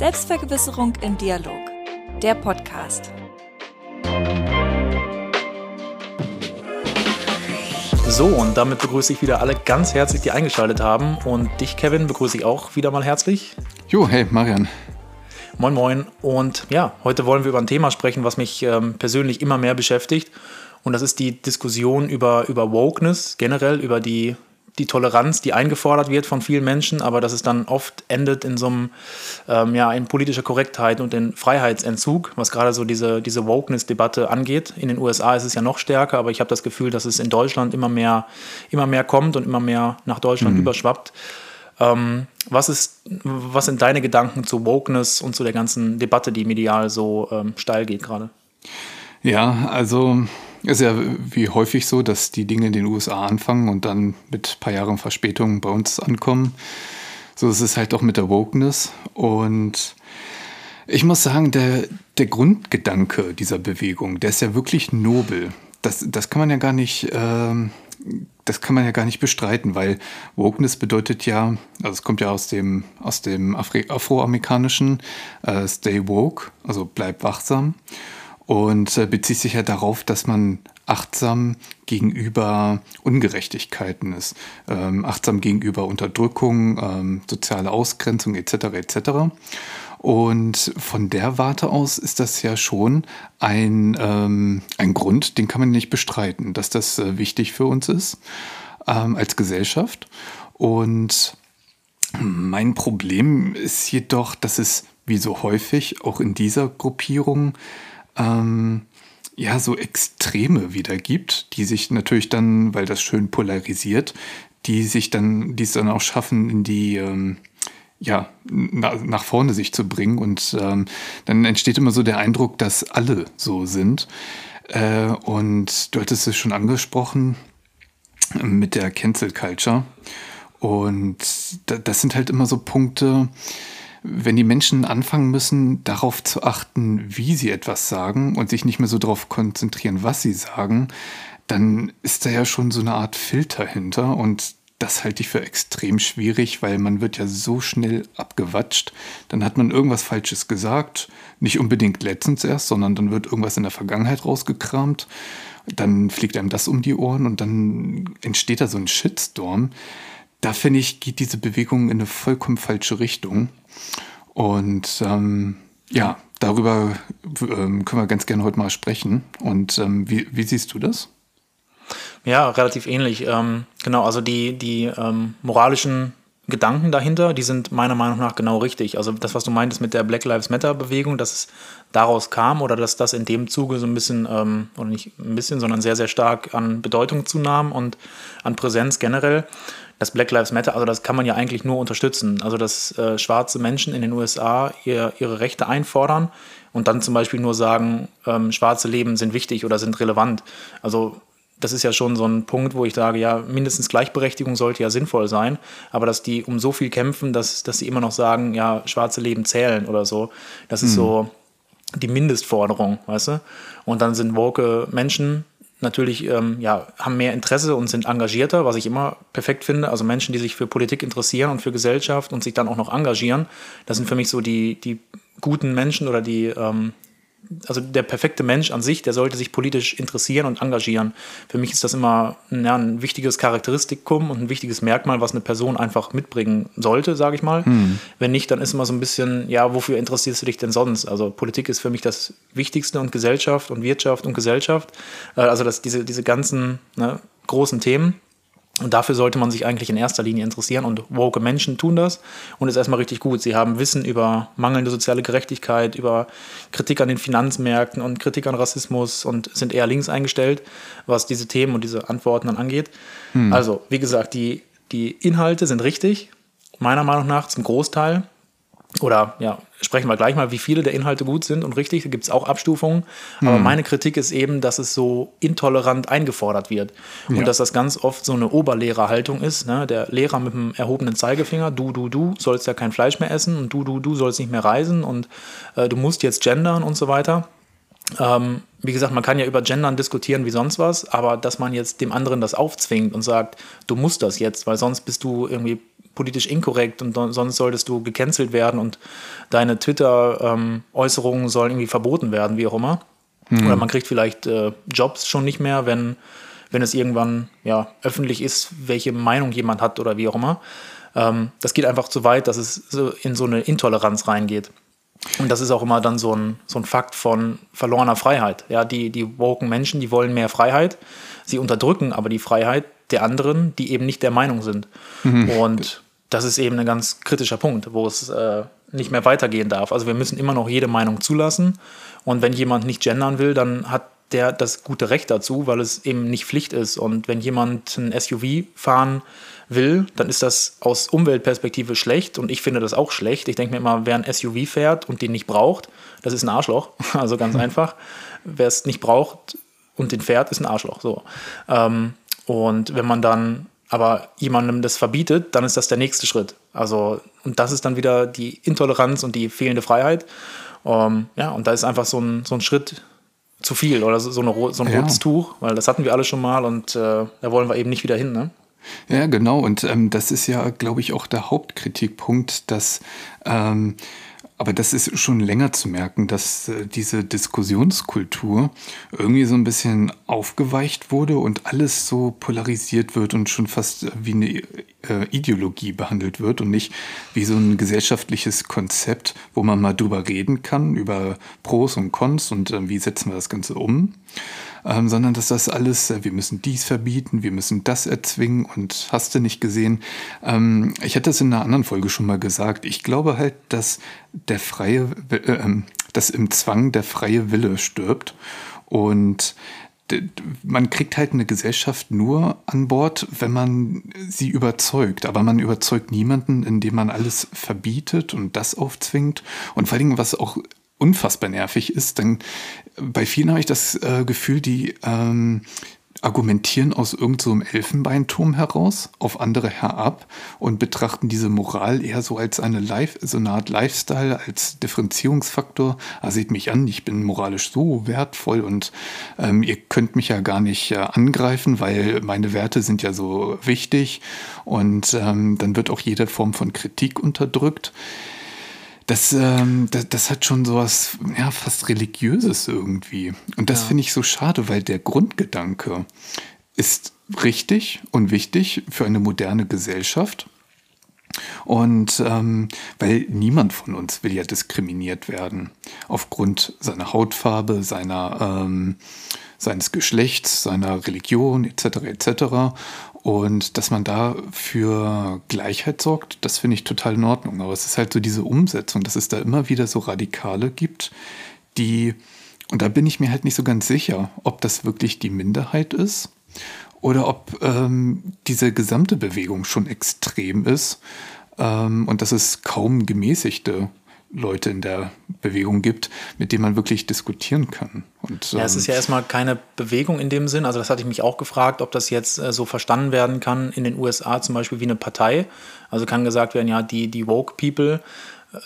Selbstvergewisserung im Dialog. Der Podcast. So, und damit begrüße ich wieder alle ganz herzlich, die eingeschaltet haben. Und dich, Kevin, begrüße ich auch wieder mal herzlich. Jo, hey, Marian. Moin, moin. Und ja, heute wollen wir über ein Thema sprechen, was mich ähm, persönlich immer mehr beschäftigt. Und das ist die Diskussion über, über Wokeness, generell über die die Toleranz, die eingefordert wird von vielen Menschen, aber dass es dann oft endet in so einem, ähm, ja, in politischer Korrektheit und in Freiheitsentzug, was gerade so diese, diese Wokeness-Debatte angeht. In den USA ist es ja noch stärker, aber ich habe das Gefühl, dass es in Deutschland immer mehr, immer mehr kommt und immer mehr nach Deutschland mhm. überschwappt. Ähm, was, ist, was sind deine Gedanken zu Wokeness und zu der ganzen Debatte, die medial so ähm, steil geht gerade? Ja, also ist ja wie häufig so, dass die Dinge in den USA anfangen und dann mit ein paar Jahren Verspätung bei uns ankommen. So ist es halt auch mit der Wokeness. Und ich muss sagen, der, der Grundgedanke dieser Bewegung, der ist ja wirklich nobel. Das, das kann man ja gar nicht, äh, das kann man ja gar nicht bestreiten, weil Wokeness bedeutet ja, also es kommt ja aus dem, aus dem afroamerikanischen äh, Stay Woke, also bleib wachsam und äh, bezieht sich ja darauf, dass man achtsam gegenüber Ungerechtigkeiten ist, ähm, achtsam gegenüber Unterdrückung, ähm, soziale Ausgrenzung etc. etc. Und von der Warte aus ist das ja schon ein, ähm, ein Grund, den kann man nicht bestreiten, dass das äh, wichtig für uns ist ähm, als Gesellschaft. Und mein Problem ist jedoch, dass es wie so häufig auch in dieser Gruppierung ähm, ja, so Extreme wieder gibt, die sich natürlich dann, weil das schön polarisiert, die sich dann, die es dann auch schaffen, in die, ähm, ja, na, nach vorne sich zu bringen. Und ähm, dann entsteht immer so der Eindruck, dass alle so sind. Äh, und du hattest es schon angesprochen mit der Cancel Culture. Und das sind halt immer so Punkte, wenn die Menschen anfangen müssen, darauf zu achten, wie sie etwas sagen und sich nicht mehr so darauf konzentrieren, was sie sagen, dann ist da ja schon so eine Art Filter hinter und das halte ich für extrem schwierig, weil man wird ja so schnell abgewatscht. Dann hat man irgendwas Falsches gesagt, nicht unbedingt letztens erst, sondern dann wird irgendwas in der Vergangenheit rausgekramt. Dann fliegt einem das um die Ohren und dann entsteht da so ein Shitstorm. Da finde ich, geht diese Bewegung in eine vollkommen falsche Richtung. Und ähm, ja, darüber ähm, können wir ganz gerne heute mal sprechen. Und ähm, wie, wie, siehst du das? Ja, relativ ähnlich. Ähm, genau, also die, die ähm, moralischen Gedanken dahinter, die sind meiner Meinung nach genau richtig. Also das, was du meintest mit der Black Lives Matter-Bewegung, dass es daraus kam oder dass das in dem Zuge so ein bisschen, ähm, oder nicht ein bisschen, sondern sehr, sehr stark an Bedeutung zunahm und an Präsenz generell das Black Lives Matter, also das kann man ja eigentlich nur unterstützen. Also dass äh, schwarze Menschen in den USA ihr, ihre Rechte einfordern und dann zum Beispiel nur sagen, ähm, schwarze Leben sind wichtig oder sind relevant. Also das ist ja schon so ein Punkt, wo ich sage, ja, mindestens Gleichberechtigung sollte ja sinnvoll sein, aber dass die um so viel kämpfen, dass, dass sie immer noch sagen, ja, schwarze Leben zählen oder so, das ist mhm. so die Mindestforderung, weißt du? Und dann sind woke Menschen natürlich ähm, ja, haben mehr Interesse und sind engagierter, was ich immer perfekt finde. Also Menschen, die sich für Politik interessieren und für Gesellschaft und sich dann auch noch engagieren, das sind für mich so die, die guten Menschen oder die, ähm, also der perfekte Mensch an sich, der sollte sich politisch interessieren und engagieren. Für mich ist das immer ja, ein wichtiges Charakteristikum und ein wichtiges Merkmal, was eine Person einfach mitbringen sollte, sage ich mal. Mhm. Wenn nicht, dann ist immer so ein bisschen, ja, wofür interessierst du dich denn sonst? Also Politik ist für mich das Wichtigste und Gesellschaft und Wirtschaft und Gesellschaft. Äh, also dass diese, diese ganzen ne, großen Themen. Und dafür sollte man sich eigentlich in erster Linie interessieren. Und woke Menschen tun das und ist erstmal richtig gut. Sie haben Wissen über mangelnde soziale Gerechtigkeit, über Kritik an den Finanzmärkten und Kritik an Rassismus und sind eher links eingestellt, was diese Themen und diese Antworten dann angeht. Hm. Also, wie gesagt, die, die Inhalte sind richtig, meiner Meinung nach zum Großteil oder ja, sprechen wir gleich mal, wie viele der Inhalte gut sind und richtig. Da gibt es auch Abstufungen. Aber mhm. meine Kritik ist eben, dass es so intolerant eingefordert wird. Und ja. dass das ganz oft so eine Oberlehrerhaltung ist. Ne? Der Lehrer mit dem erhobenen Zeigefinger, du, du, du sollst ja kein Fleisch mehr essen und du, du, du sollst nicht mehr reisen und äh, du musst jetzt gendern und so weiter. Ähm, wie gesagt, man kann ja über Gendern diskutieren wie sonst was, aber dass man jetzt dem anderen das aufzwingt und sagt, du musst das jetzt, weil sonst bist du irgendwie politisch inkorrekt und sonst solltest du gecancelt werden und deine Twitter-Äußerungen sollen irgendwie verboten werden, wie auch immer. Mhm. Oder man kriegt vielleicht äh, Jobs schon nicht mehr, wenn, wenn es irgendwann ja, öffentlich ist, welche Meinung jemand hat oder wie auch immer. Ähm, das geht einfach zu weit, dass es so in so eine Intoleranz reingeht. Und das ist auch immer dann so ein, so ein Fakt von verlorener Freiheit. Ja, die, die woken Menschen, die wollen mehr Freiheit. Sie unterdrücken aber die Freiheit der anderen, die eben nicht der Meinung sind. Mhm. Und das ist eben ein ganz kritischer Punkt, wo es äh, nicht mehr weitergehen darf. Also wir müssen immer noch jede Meinung zulassen. Und wenn jemand nicht gendern will, dann hat der das gute Recht dazu, weil es eben nicht Pflicht ist. Und wenn jemand ein SUV fahren will, dann ist das aus Umweltperspektive schlecht und ich finde das auch schlecht. Ich denke mir immer, wer ein SUV fährt und den nicht braucht, das ist ein Arschloch. Also ganz mhm. einfach. Wer es nicht braucht und den fährt, ist ein Arschloch. So. Ähm, und wenn man dann aber jemandem das verbietet, dann ist das der nächste Schritt. Also, und das ist dann wieder die Intoleranz und die fehlende Freiheit. Ähm, ja, und da ist einfach so ein, so ein Schritt zu viel oder so, eine, so ein ja. rotes Tuch, weil das hatten wir alle schon mal und äh, da wollen wir eben nicht wieder hin. Ne? Ja, genau. Und ähm, das ist ja, glaube ich, auch der Hauptkritikpunkt, dass ähm, aber das ist schon länger zu merken, dass äh, diese Diskussionskultur irgendwie so ein bisschen aufgeweicht wurde und alles so polarisiert wird und schon fast wie eine äh, Ideologie behandelt wird und nicht wie so ein gesellschaftliches Konzept, wo man mal drüber reden kann, über Pros und Cons und äh, wie setzen wir das Ganze um ähm, sondern dass das alles, äh, wir müssen dies verbieten, wir müssen das erzwingen und hast du nicht gesehen. Ähm, ich hatte es in einer anderen Folge schon mal gesagt. Ich glaube halt, dass der freie, äh, ähm, dass im Zwang der freie Wille stirbt und man kriegt halt eine Gesellschaft nur an Bord, wenn man sie überzeugt. Aber man überzeugt niemanden, indem man alles verbietet und das aufzwingt. Und vor allem, was auch unfassbar nervig ist, dann bei vielen habe ich das äh, Gefühl, die ähm, argumentieren aus irgendeinem so Elfenbeinturm heraus auf andere herab und betrachten diese Moral eher so als eine Life, so eine Art Lifestyle, als Differenzierungsfaktor. Ah, seht mich an, ich bin moralisch so wertvoll und ähm, ihr könnt mich ja gar nicht äh, angreifen, weil meine Werte sind ja so wichtig und ähm, dann wird auch jede Form von Kritik unterdrückt das, ähm, das, das, hat schon sowas, ja, fast religiöses irgendwie. Und das ja. finde ich so schade, weil der Grundgedanke ist richtig und wichtig für eine moderne Gesellschaft. Und ähm, weil niemand von uns will ja diskriminiert werden aufgrund seiner Hautfarbe, seiner, ähm, seines Geschlechts, seiner Religion etc. etc. Und dass man da für Gleichheit sorgt, das finde ich total in Ordnung. Aber es ist halt so diese Umsetzung, dass es da immer wieder so Radikale gibt, die, und da bin ich mir halt nicht so ganz sicher, ob das wirklich die Minderheit ist oder ob ähm, diese gesamte Bewegung schon extrem ist ähm, und dass es kaum gemäßigte Leute in der Bewegung gibt, mit denen man wirklich diskutieren kann. Und, ja, es ist ja erstmal keine Bewegung in dem Sinn. Also das hatte ich mich auch gefragt, ob das jetzt äh, so verstanden werden kann in den USA zum Beispiel wie eine Partei. Also kann gesagt werden, ja, die, die Woke People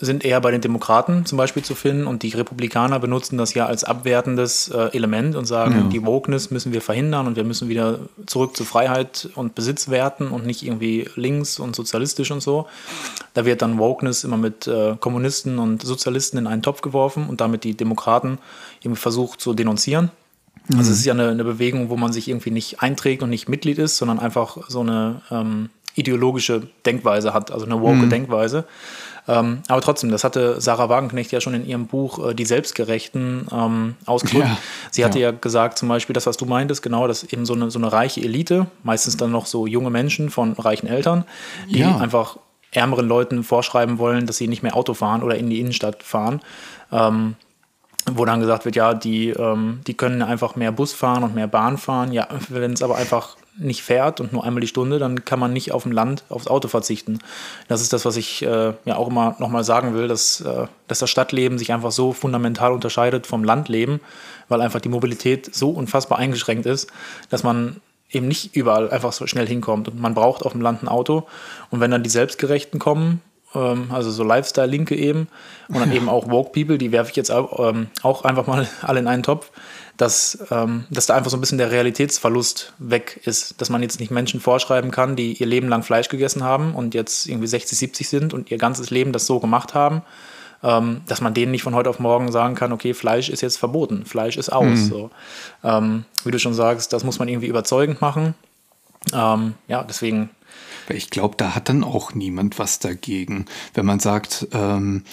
sind eher bei den Demokraten zum Beispiel zu finden und die Republikaner benutzen das ja als abwertendes äh, Element und sagen, ja. die Wokeness müssen wir verhindern und wir müssen wieder zurück zu Freiheit und Besitz werten und nicht irgendwie links und sozialistisch und so. Da wird dann Wokeness immer mit äh, Kommunisten und Sozialisten in einen Topf geworfen und damit die Demokraten irgendwie versucht zu denunzieren. Mhm. Also es ist ja eine, eine, Bewegung, wo man sich irgendwie nicht einträgt und nicht Mitglied ist, sondern einfach so eine ähm, ideologische Denkweise hat, also eine woke mhm. Denkweise. Ähm, aber trotzdem, das hatte Sarah Wagenknecht ja schon in ihrem Buch äh, Die Selbstgerechten ähm, ausgedrückt. Ja, Sie hatte ja. ja. gesagt, zum Beispiel das, was du meintest, genau, dass eben so eine, so eine reiche Elite, meistens dann noch so junge Menschen von reichen Eltern, die ja. einfach ärmeren Leuten vorschreiben wollen, dass sie nicht mehr Auto fahren oder in die Innenstadt fahren. Ähm, wo dann gesagt wird, ja, die, ähm, die können einfach mehr Bus fahren und mehr Bahn fahren. Ja, wenn es aber einfach nicht fährt und nur einmal die Stunde, dann kann man nicht auf dem Land aufs Auto verzichten. Das ist das, was ich äh, ja auch immer nochmal sagen will, dass, äh, dass das Stadtleben sich einfach so fundamental unterscheidet vom Landleben, weil einfach die Mobilität so unfassbar eingeschränkt ist, dass man eben nicht überall einfach so schnell hinkommt. Und man braucht auf dem Land ein Auto. Und wenn dann die Selbstgerechten kommen, ähm, also so Lifestyle-Linke eben, und dann eben auch Woke People, die werfe ich jetzt auch, ähm, auch einfach mal alle in einen Topf, dass, ähm, dass da einfach so ein bisschen der Realitätsverlust weg ist, dass man jetzt nicht Menschen vorschreiben kann, die ihr Leben lang Fleisch gegessen haben und jetzt irgendwie 60, 70 sind und ihr ganzes Leben das so gemacht haben, ähm, dass man denen nicht von heute auf morgen sagen kann, okay, Fleisch ist jetzt verboten, Fleisch ist aus. Mhm. So. Ähm, wie du schon sagst, das muss man irgendwie überzeugend machen. Ähm, ja, deswegen ich glaube, da hat dann auch niemand was dagegen. Wenn man sagt, ähm,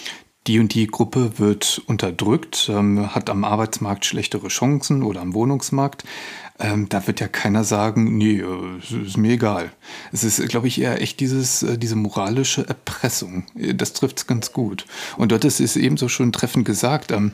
die und die Gruppe wird unterdrückt, ähm, hat am Arbeitsmarkt schlechtere Chancen oder am Wohnungsmarkt. Ähm, da wird ja keiner sagen, nee, äh, ist mir egal. Es ist, glaube ich, eher echt dieses, äh, diese moralische Erpressung. Das trifft es ganz gut. Und dort ist es ebenso schon treffend gesagt, ähm,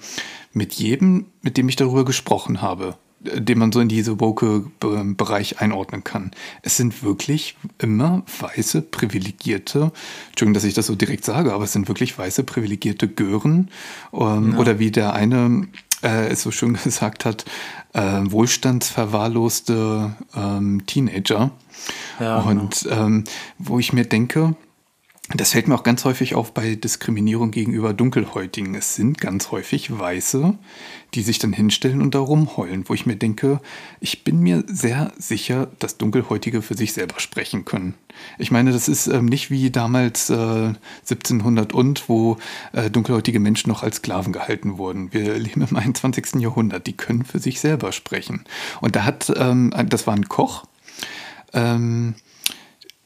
mit jedem, mit dem ich darüber gesprochen habe, den man so in diese Woke-Bereich einordnen kann. Es sind wirklich immer weiße, privilegierte, Entschuldigung, dass ich das so direkt sage, aber es sind wirklich weiße, privilegierte Gören. Ähm, ja. Oder wie der eine äh, es so schön gesagt hat, äh, wohlstandsverwahrloste ähm, Teenager. Ja, Und genau. ähm, wo ich mir denke, das fällt mir auch ganz häufig auf bei Diskriminierung gegenüber Dunkelhäutigen. Es sind ganz häufig Weiße, die sich dann hinstellen und da rumheulen, wo ich mir denke, ich bin mir sehr sicher, dass Dunkelhäutige für sich selber sprechen können. Ich meine, das ist ähm, nicht wie damals äh, 1700 und, wo äh, dunkelhäutige Menschen noch als Sklaven gehalten wurden. Wir leben im 21. Jahrhundert, die können für sich selber sprechen. Und da hat, ähm, das war ein Koch, ähm,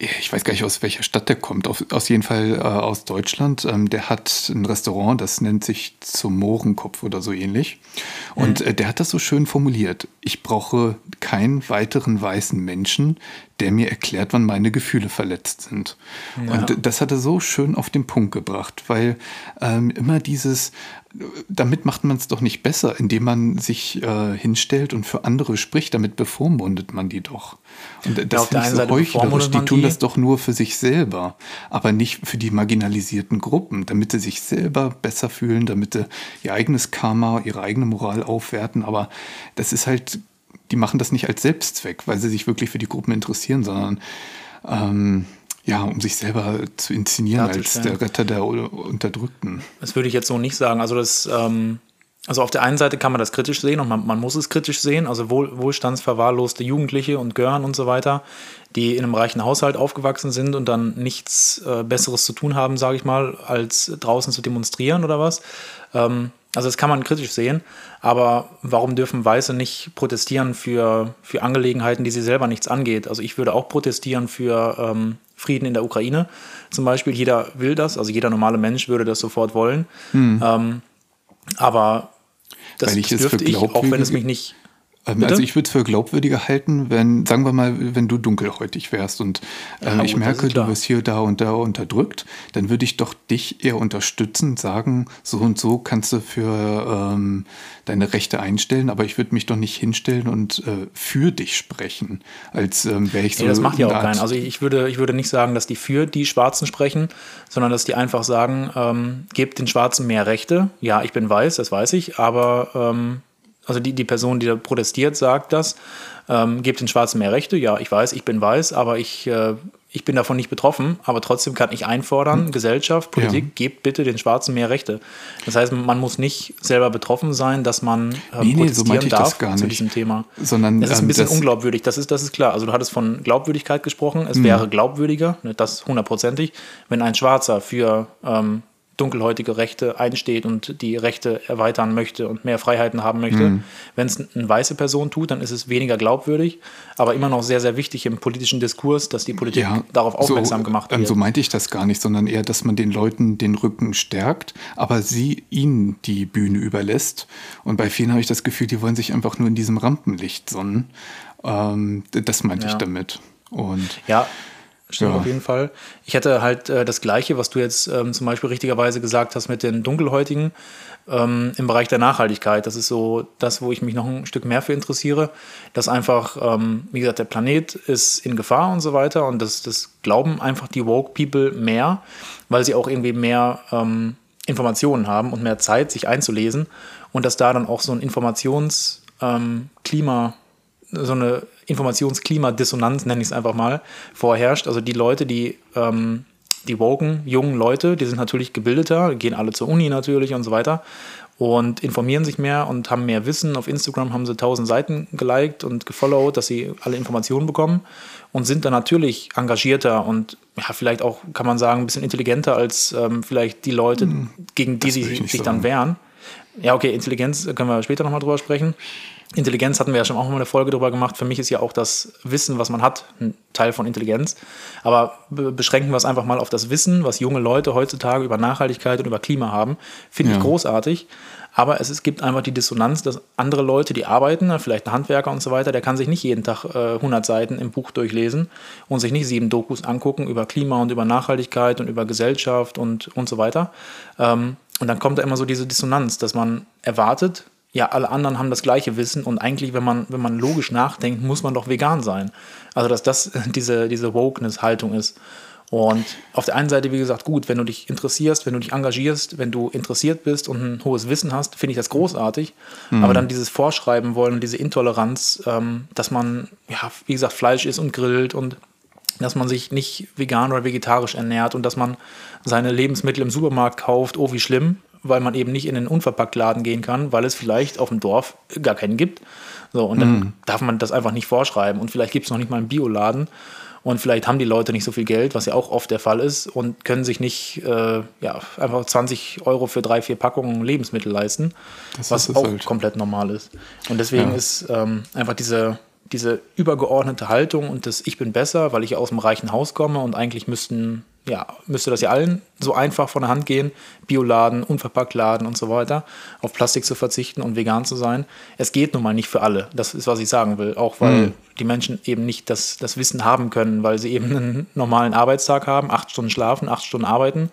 ich weiß gar nicht, aus welcher Stadt der kommt, auf, aus jeden Fall äh, aus Deutschland. Ähm, der hat ein Restaurant, das nennt sich zum Mohrenkopf oder so ähnlich. Und mhm. äh, der hat das so schön formuliert. Ich brauche keinen weiteren weißen Menschen, der mir erklärt, wann meine Gefühle verletzt sind. Ja. Und das hat er so schön auf den Punkt gebracht, weil ähm, immer dieses, damit macht man es doch nicht besser, indem man sich äh, hinstellt und für andere spricht, damit bevormundet man die doch. Und das ja, ich so heuchlerisch. Die tun die? das doch nur für sich selber, aber nicht für die marginalisierten Gruppen, damit sie sich selber besser fühlen, damit sie ihr eigenes Karma, ihre eigene Moral aufwerten. Aber das ist halt, die machen das nicht als Selbstzweck, weil sie sich wirklich für die Gruppen interessieren, sondern ähm, ja, um sich selber zu inszenieren als der Retter der Unterdrückten. Das würde ich jetzt so nicht sagen. Also das, ähm, also auf der einen Seite kann man das kritisch sehen und man, man muss es kritisch sehen. Also wohl, wohlstandsverwahrloste Jugendliche und Gören und so weiter, die in einem reichen Haushalt aufgewachsen sind und dann nichts äh, Besseres zu tun haben, sage ich mal, als draußen zu demonstrieren oder was. Ähm, also das kann man kritisch sehen, aber warum dürfen Weiße nicht protestieren für, für Angelegenheiten, die sie selber nichts angeht? Also ich würde auch protestieren für ähm, Frieden in der Ukraine zum Beispiel. Jeder will das, also jeder normale Mensch würde das sofort wollen. Hm. Ähm, aber das, das dürfte ich, auch wenn es mich nicht Bitte? Also ich würde es für glaubwürdiger halten, wenn, sagen wir mal, wenn du dunkelhäutig wärst und äh, ja, ich merke, du wirst hier, da und da unterdrückt, dann würde ich doch dich eher unterstützen, sagen, so und so kannst du für ähm, deine Rechte einstellen, aber ich würde mich doch nicht hinstellen und äh, für dich sprechen, als ähm, wäre ich so. Nee, das macht ja auch keinen. Also ich würde, ich würde nicht sagen, dass die für die Schwarzen sprechen, sondern dass die einfach sagen, ähm, gebt den Schwarzen mehr Rechte. Ja, ich bin weiß, das weiß ich, aber ähm, also die, die Person, die da protestiert, sagt das, ähm, gebt den Schwarzen mehr Rechte. Ja, ich weiß, ich bin weiß, aber ich, äh, ich bin davon nicht betroffen. Aber trotzdem kann ich einfordern, hm. Gesellschaft, Politik, ja. gebt bitte den Schwarzen mehr Rechte. Das heißt, man muss nicht selber betroffen sein, dass man äh, nee, protestieren nee, so darf zu diesem Thema. Sondern, das ist ein ähm, bisschen unglaubwürdig, das ist, das ist klar. Also du hattest von Glaubwürdigkeit gesprochen. Es mhm. wäre glaubwürdiger, ne, das hundertprozentig, wenn ein Schwarzer für ähm, dunkelhäutige Rechte einsteht und die Rechte erweitern möchte und mehr Freiheiten haben möchte. Mhm. Wenn es eine weiße Person tut, dann ist es weniger glaubwürdig, aber immer noch sehr, sehr wichtig im politischen Diskurs, dass die Politik ja, darauf aufmerksam so, gemacht wird. So meinte ich das gar nicht, sondern eher, dass man den Leuten den Rücken stärkt, aber sie ihnen die Bühne überlässt. Und bei vielen habe ich das Gefühl, die wollen sich einfach nur in diesem Rampenlicht sonnen. Ähm, das meinte ja. ich damit. Und ja, Stimmt ja. auf jeden Fall. Ich hätte halt äh, das Gleiche, was du jetzt ähm, zum Beispiel richtigerweise gesagt hast mit den Dunkelhäutigen ähm, im Bereich der Nachhaltigkeit. Das ist so das, wo ich mich noch ein Stück mehr für interessiere. Dass einfach, ähm, wie gesagt, der Planet ist in Gefahr und so weiter. Und das, das glauben einfach die Woke People mehr, weil sie auch irgendwie mehr ähm, Informationen haben und mehr Zeit, sich einzulesen. Und dass da dann auch so ein Informationsklima ähm, so eine Informationsklimadissonanz, nenne ich es einfach mal, vorherrscht. Also die Leute, die, ähm, die woken, jungen Leute, die sind natürlich gebildeter, gehen alle zur Uni natürlich und so weiter. und informieren sich mehr und haben mehr Wissen. Auf Instagram haben sie tausend Seiten geliked und gefollowt, dass sie alle Informationen bekommen und sind dann natürlich engagierter und ja, vielleicht auch, kann man sagen, ein bisschen intelligenter als ähm, vielleicht die Leute, hm, gegen die sie sich sagen. dann wehren. Ja, okay, Intelligenz können wir später nochmal drüber sprechen. Intelligenz hatten wir ja schon auch mal eine Folge drüber gemacht. Für mich ist ja auch das Wissen, was man hat, ein Teil von Intelligenz. Aber beschränken wir es einfach mal auf das Wissen, was junge Leute heutzutage über Nachhaltigkeit und über Klima haben. Finde ja. ich großartig. Aber es, es gibt einfach die Dissonanz, dass andere Leute, die arbeiten, vielleicht ein Handwerker und so weiter, der kann sich nicht jeden Tag äh, 100 Seiten im Buch durchlesen und sich nicht sieben Dokus angucken über Klima und über Nachhaltigkeit und über Gesellschaft und, und so weiter. Ähm, und dann kommt da immer so diese Dissonanz, dass man erwartet, ja, alle anderen haben das gleiche Wissen und eigentlich, wenn man, wenn man logisch nachdenkt, muss man doch vegan sein. Also, dass das diese, diese Wokeness-Haltung ist. Und auf der einen Seite, wie gesagt, gut, wenn du dich interessierst, wenn du dich engagierst, wenn du interessiert bist und ein hohes Wissen hast, finde ich das großartig. Mhm. Aber dann dieses Vorschreiben wollen und diese Intoleranz, ähm, dass man, ja, wie gesagt, Fleisch isst und grillt und dass man sich nicht vegan oder vegetarisch ernährt und dass man seine Lebensmittel im Supermarkt kauft, oh wie schlimm, weil man eben nicht in einen Unverpacktladen gehen kann, weil es vielleicht auf dem Dorf gar keinen gibt. So, und dann mhm. darf man das einfach nicht vorschreiben. Und vielleicht gibt es noch nicht mal einen Bioladen. Und vielleicht haben die Leute nicht so viel Geld, was ja auch oft der Fall ist, und können sich nicht äh, ja, einfach 20 Euro für drei, vier Packungen Lebensmittel leisten, das was auch halt. komplett normal ist. Und deswegen ja. ist ähm, einfach diese, diese übergeordnete Haltung und das Ich bin besser, weil ich aus einem reichen Haus komme und eigentlich müssten ja, müsste das ja allen so einfach von der Hand gehen, Bioladen, Unverpacktladen und so weiter, auf Plastik zu verzichten und vegan zu sein. Es geht nun mal nicht für alle. Das ist, was ich sagen will. Auch weil mhm. die Menschen eben nicht das, das Wissen haben können, weil sie eben einen normalen Arbeitstag haben, acht Stunden schlafen, acht Stunden arbeiten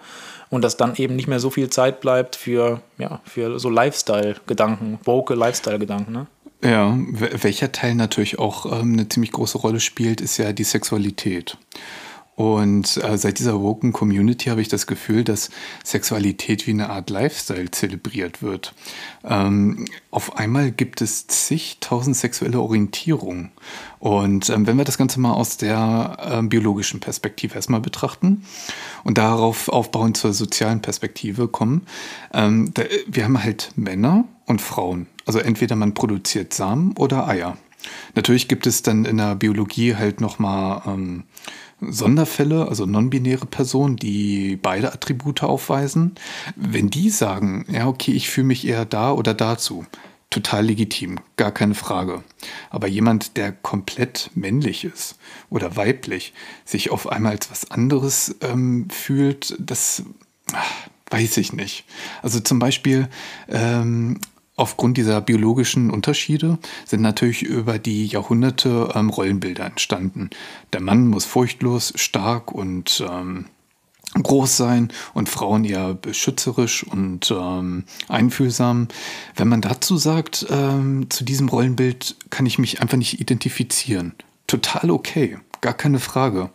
und dass dann eben nicht mehr so viel Zeit bleibt für, ja, für so Lifestyle-Gedanken, woke Lifestyle-Gedanken. Ne? Ja, welcher Teil natürlich auch ähm, eine ziemlich große Rolle spielt, ist ja die Sexualität. Und äh, seit dieser Woken Community habe ich das Gefühl, dass Sexualität wie eine Art Lifestyle zelebriert wird. Ähm, auf einmal gibt es zigtausend sexuelle Orientierungen. Und ähm, wenn wir das Ganze mal aus der äh, biologischen Perspektive erstmal betrachten und darauf aufbauend zur sozialen Perspektive kommen, ähm, da, wir haben halt Männer und Frauen. Also entweder man produziert Samen oder Eier. Natürlich gibt es dann in der Biologie halt nochmal ähm, Sonderfälle, also non-binäre Personen, die beide Attribute aufweisen, wenn die sagen, ja, okay, ich fühle mich eher da oder dazu, total legitim, gar keine Frage. Aber jemand, der komplett männlich ist oder weiblich, sich auf einmal als was anderes ähm, fühlt, das ach, weiß ich nicht. Also zum Beispiel ähm, Aufgrund dieser biologischen Unterschiede sind natürlich über die Jahrhunderte ähm, Rollenbilder entstanden. Der Mann muss furchtlos, stark und ähm, groß sein und Frauen eher beschützerisch und ähm, einfühlsam. Wenn man dazu sagt, ähm, zu diesem Rollenbild kann ich mich einfach nicht identifizieren. Total okay, gar keine Frage.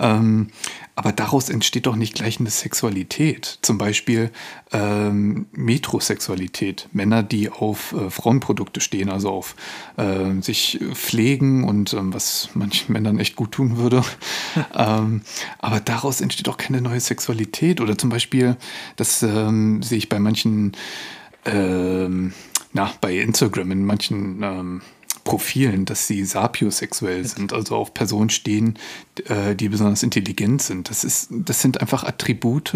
Ähm, aber daraus entsteht doch nicht gleich eine Sexualität. Zum Beispiel ähm, Metrosexualität. Männer, die auf äh, Frauenprodukte stehen, also auf äh, sich pflegen und ähm, was manchen Männern echt gut tun würde. ähm, aber daraus entsteht auch keine neue Sexualität. Oder zum Beispiel, das ähm, sehe ich bei manchen, ähm, na, bei Instagram in manchen ähm, Profilen, dass sie sapiosexuell sind, also auf Personen stehen, äh, die besonders intelligent sind. Das, ist, das sind einfach Attribute,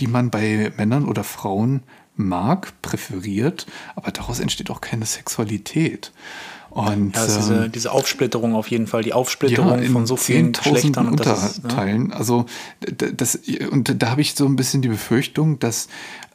die man bei Männern oder Frauen mag, präferiert, aber daraus entsteht auch keine Sexualität. Und, ja, diese, ähm, diese Aufsplitterung auf jeden Fall, die Aufsplitterung ja, von so vielen Geschlechtern und Unterteilen. Ne? Also das, und da habe ich so ein bisschen die Befürchtung, dass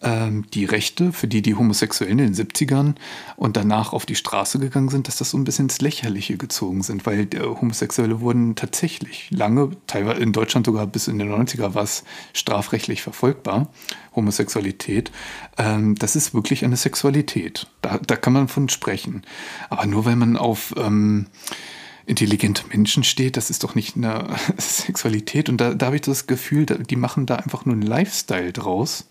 ähm, die Rechte, für die die Homosexuellen in den 70ern und danach auf die Straße gegangen sind, dass das so ein bisschen ins Lächerliche gezogen sind, weil äh, Homosexuelle wurden tatsächlich lange, teilweise in Deutschland sogar bis in den 90er war es strafrechtlich verfolgbar, Homosexualität. Ähm, das ist wirklich eine Sexualität. Da, da kann man von sprechen. Aber nur weil man auf ähm, intelligente Menschen steht, das ist doch nicht eine Sexualität. Und da, da habe ich das Gefühl, die machen da einfach nur einen Lifestyle draus.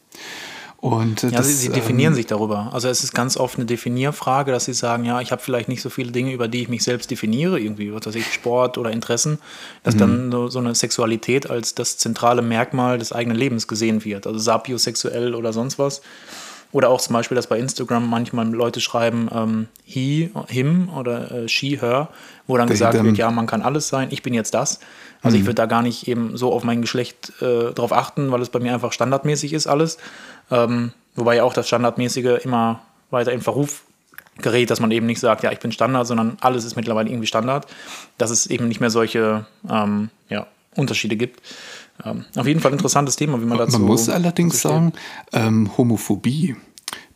Und, äh, ja, das, sie, sie, definieren ähm, sich darüber. Also es ist ganz oft eine Definierfrage, dass sie sagen, ja, ich habe vielleicht nicht so viele Dinge, über die ich mich selbst definiere, irgendwie, was weiß ich, Sport oder Interessen, dass dann mhm. so, so, eine Sexualität als das zentrale Merkmal des eigenen Lebens gesehen wird. Also sapiosexuell oder sonst was. Oder auch zum Beispiel, dass bei Instagram manchmal Leute schreiben, ähm, he, him oder äh, she, her, wo dann gesagt wird, ja, man kann alles sein, ich bin jetzt das. Also Mhm. ich würde da gar nicht eben so auf mein Geschlecht äh, drauf achten, weil es bei mir einfach standardmäßig ist alles. Ähm, wobei ja auch das Standardmäßige immer weiter in Verruf gerät, dass man eben nicht sagt, ja, ich bin Standard, sondern alles ist mittlerweile irgendwie Standard. Dass es eben nicht mehr solche ähm, ja, Unterschiede gibt. Ähm, auf jeden Fall interessantes Thema, wie man dazu. Man muss allerdings sagen, ähm, Homophobie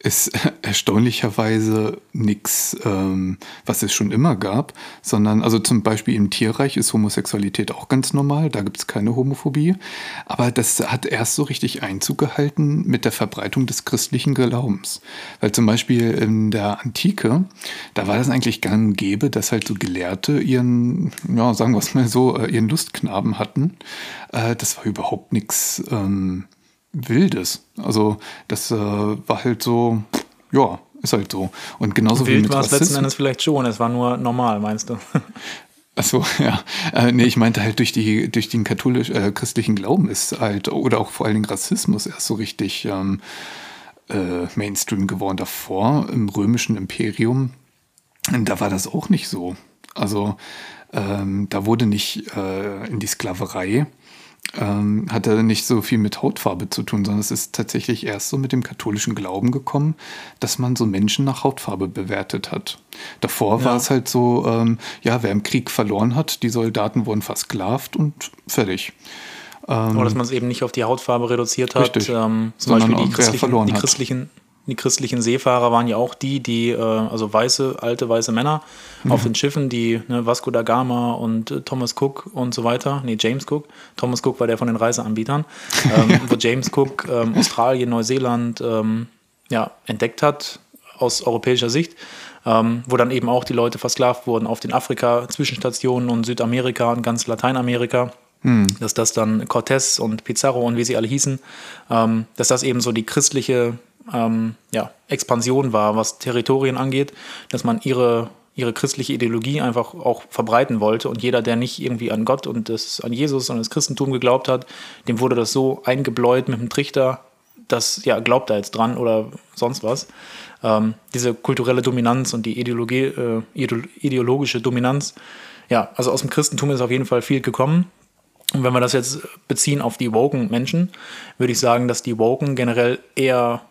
ist erstaunlicherweise nichts, ähm, was es schon immer gab, sondern also zum Beispiel im Tierreich ist Homosexualität auch ganz normal, da gibt es keine Homophobie, aber das hat erst so richtig Einzug gehalten mit der Verbreitung des christlichen Glaubens. Weil zum Beispiel in der Antike, da war das eigentlich gang und gäbe, dass halt so Gelehrte ihren, ja, sagen wir es mal so, äh, ihren Lustknaben hatten. Äh, Das war überhaupt nichts ähm, Wildes. Also das äh, war halt so, ja, ist halt so. Und genauso wie Wild mit war es letzten. Endes vielleicht schon, es war nur normal, meinst du? Achso, ja. Äh, nee, ich meinte halt durch, die, durch den katholisch, äh, christlichen Glauben ist halt, oder auch vor allen Dingen Rassismus erst so richtig ähm, äh, Mainstream geworden. Davor im römischen Imperium, da war das auch nicht so. Also ähm, da wurde nicht äh, in die Sklaverei, ähm, hatte nicht so viel mit Hautfarbe zu tun, sondern es ist tatsächlich erst so mit dem katholischen Glauben gekommen, dass man so Menschen nach Hautfarbe bewertet hat. Davor war Ja. es halt so, ähm, ja, wer im Krieg verloren hat, die Soldaten wurden versklavt und fertig. Oder dass man es eben nicht auf die Hautfarbe reduziert hat. Richtig. Ähm, zum Sondern Beispiel die christlichen, die, hat. christlichen, die christlichen Seefahrer waren ja auch die, die, äh, also weiße, alte weiße Männer auf den Schiffen, die ne, Vasco da Gama und äh, Thomas Cook und so weiter, nee, James Cook. Thomas Cook war der von den Reiseanbietern, ähm, wo James Cook ähm, Australien, Neuseeland ähm, ja, entdeckt hat aus europäischer Sicht. Ähm, wo dann eben auch die Leute versklavt wurden auf den Afrika-Zwischenstationen und Südamerika und ganz Lateinamerika dass das dann Cortés und Pizarro und wie sie alle hießen, ähm, dass das eben so die christliche ähm, ja, Expansion war, was Territorien angeht, dass man ihre, ihre christliche Ideologie einfach auch verbreiten wollte und jeder, der nicht irgendwie an Gott und das, an Jesus und das Christentum geglaubt hat, dem wurde das so eingebläut mit dem Trichter, dass, ja, glaubt er jetzt dran oder sonst was. Ähm, diese kulturelle Dominanz und die Ideologie, äh, ideo- ideologische Dominanz, ja, also aus dem Christentum ist auf jeden Fall viel gekommen. Und wenn wir das jetzt beziehen auf die woken Menschen, würde ich sagen, dass die woken generell eher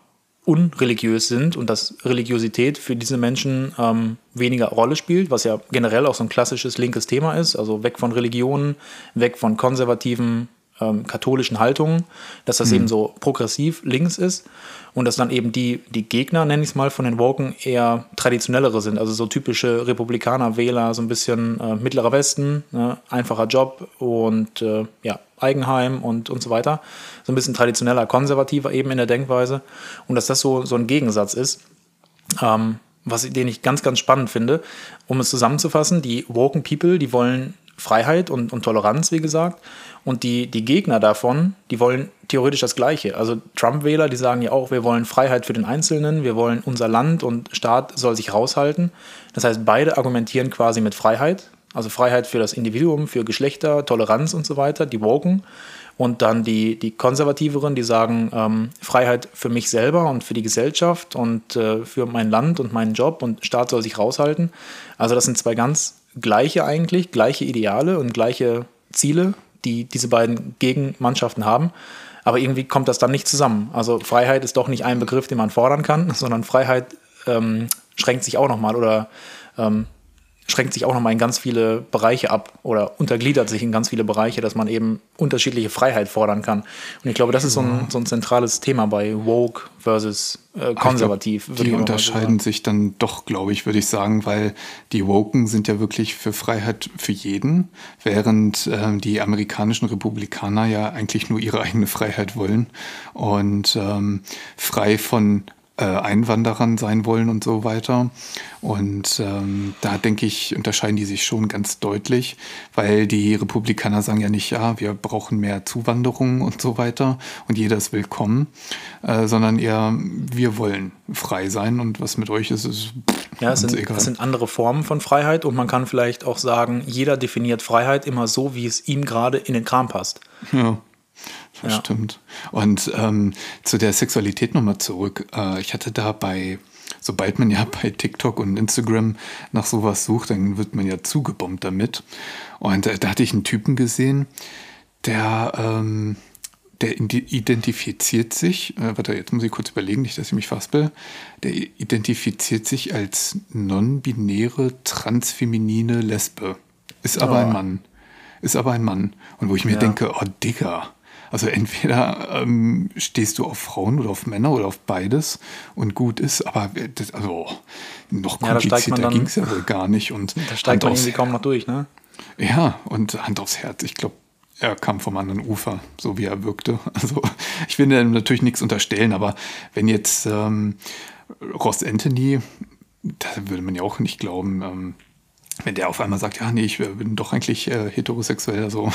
unreligiös sind und dass Religiosität für diese Menschen ähm, weniger Rolle spielt, was ja generell auch so ein klassisches linkes Thema ist, also weg von Religionen, weg von konservativen ähm, katholischen Haltungen, dass das eben so progressiv links ist und dass dann eben die, die Gegner, nenne ich es mal, von den Woken eher traditionellere sind, also so typische Republikaner-Wähler, so ein bisschen äh, mittlerer Westen, ne, einfacher Job und äh, ja, Eigenheim und, und so weiter. So ein bisschen traditioneller, konservativer eben in der Denkweise und dass das so, so ein Gegensatz ist. Ähm, was, den ich ganz, ganz spannend finde. Um es zusammenzufassen, die Woken People, die wollen Freiheit und, und Toleranz, wie gesagt. Und die, die Gegner davon, die wollen theoretisch das Gleiche. Also Trump-Wähler, die sagen ja auch, wir wollen Freiheit für den Einzelnen, wir wollen unser Land und Staat soll sich raushalten. Das heißt, beide argumentieren quasi mit Freiheit. Also Freiheit für das Individuum, für Geschlechter, Toleranz und so weiter, die Woken. Und dann die, die Konservativeren, die sagen ähm, Freiheit für mich selber und für die Gesellschaft und äh, für mein Land und meinen Job und Staat soll sich raushalten. Also das sind zwei ganz gleiche eigentlich, gleiche Ideale und gleiche Ziele, die diese beiden Gegenmannschaften haben. Aber irgendwie kommt das dann nicht zusammen. Also Freiheit ist doch nicht ein Begriff, den man fordern kann, sondern Freiheit ähm, schränkt sich auch nochmal oder ähm, schränkt sich auch nochmal in ganz viele Bereiche ab oder untergliedert sich in ganz viele Bereiche, dass man eben unterschiedliche Freiheit fordern kann. Und ich glaube, das ist so ein, so ein zentrales Thema bei Woke versus äh, konservativ. Glaub, die unterscheiden sich dann doch, glaube ich, würde ich sagen, weil die Woken sind ja wirklich für Freiheit für jeden, während ähm, die amerikanischen Republikaner ja eigentlich nur ihre eigene Freiheit wollen und ähm, frei von äh, Einwanderern sein wollen und so weiter. Und ähm, da denke ich, unterscheiden die sich schon ganz deutlich, weil die Republikaner sagen ja nicht, ja, wir brauchen mehr Zuwanderung und so weiter und jeder ist willkommen, äh, sondern eher, wir wollen frei sein und was mit euch ist, ist Ja, es sind, es sind andere Formen von Freiheit und man kann vielleicht auch sagen, jeder definiert Freiheit immer so, wie es ihm gerade in den Kram passt. ja. Das Ja. stimmt. Und ähm, zu der Sexualität nochmal zurück. Äh, ich hatte da bei, sobald man ja bei TikTok und Instagram nach sowas sucht, dann wird man ja zugebombt damit. Und äh, da hatte ich einen Typen gesehen, der, ähm, der identifiziert sich, äh, warte, jetzt muss ich kurz überlegen, nicht, dass ich mich faspel, der identifiziert sich als non-binäre, transfeminine Lesbe. Ist aber ein Mann. Ist aber ein Mann. Und wo ich mir Ja. denke, oh Digga. Also entweder ähm, stehst du auf Frauen oder auf Männer oder auf beides und gut ist, aber das, also noch Ja, man komplizierter dann- ging es ja wohl gar nicht. Und Da steigt man aufs irgendwie kaum noch durch, ne? ja, und Hand aufs Herz. Ich glaube, er kam vom anderen Ufer, so wie er wirkte. Also ich will ihm natürlich nichts unterstellen, aber wenn jetzt ähm, Ross Anthony, da würde man ja auch nicht glauben, ähm, wenn der auf einmal sagt, ja, nee, ich bin doch eigentlich äh, heterosexuell, also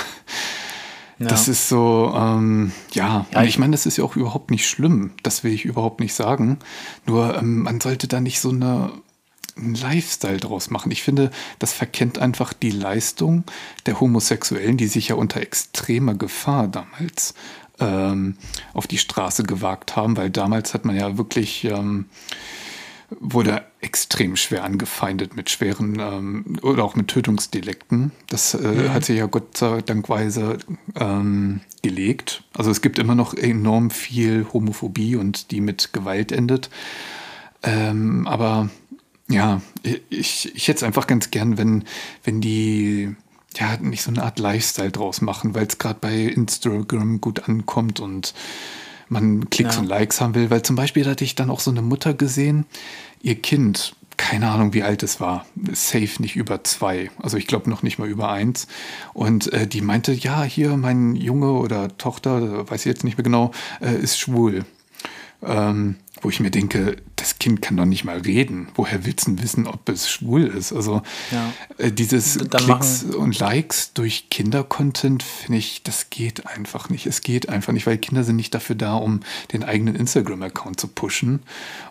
Ja. das ist so, ähm, ja, Ja, ich meine, das ist ja auch überhaupt nicht schlimm. Das will ich überhaupt nicht sagen. Nur ähm, man sollte da nicht so eine einen Lifestyle draus machen. Ich finde, das verkennt einfach die Leistung der Homosexuellen, die sich ja unter extremer Gefahr damals ähm, auf die Straße gewagt haben, weil damals hat man ja wirklich ähm, wurde extrem schwer angefeindet mit schweren ähm, oder auch mit Tötungsdelikten. Das äh, hat sich ja Gott sei Dankweise ähm, gelegt. Also es gibt immer noch enorm viel Homophobie und die mit Gewalt endet. Ähm, aber ja, ich, ich hätte es einfach ganz gern, wenn, wenn die ja nicht so eine Art Lifestyle draus machen, weil es gerade bei Instagram gut ankommt und man Klicks Ja. und Likes haben will. Weil zum Beispiel hatte ich dann auch so eine Mutter gesehen, ihr Kind, keine Ahnung, wie alt es war, safe nicht über zwei, also ich glaube noch nicht mal über eins. Und äh, die meinte, ja, hier mein Junge oder Tochter, weiß ich jetzt nicht mehr genau, äh, ist schwul. Ähm, wo ich mir denke, das Kind kann doch nicht mal reden. Woher willst du denn wissen, ob es schwul ist? Also Ja. äh, dieses Dann Klicks machen- und Likes durch Kindercontent, finde ich, das geht einfach nicht. Es geht einfach nicht, weil Kinder sind nicht dafür da, um den eigenen Instagram-Account zu pushen.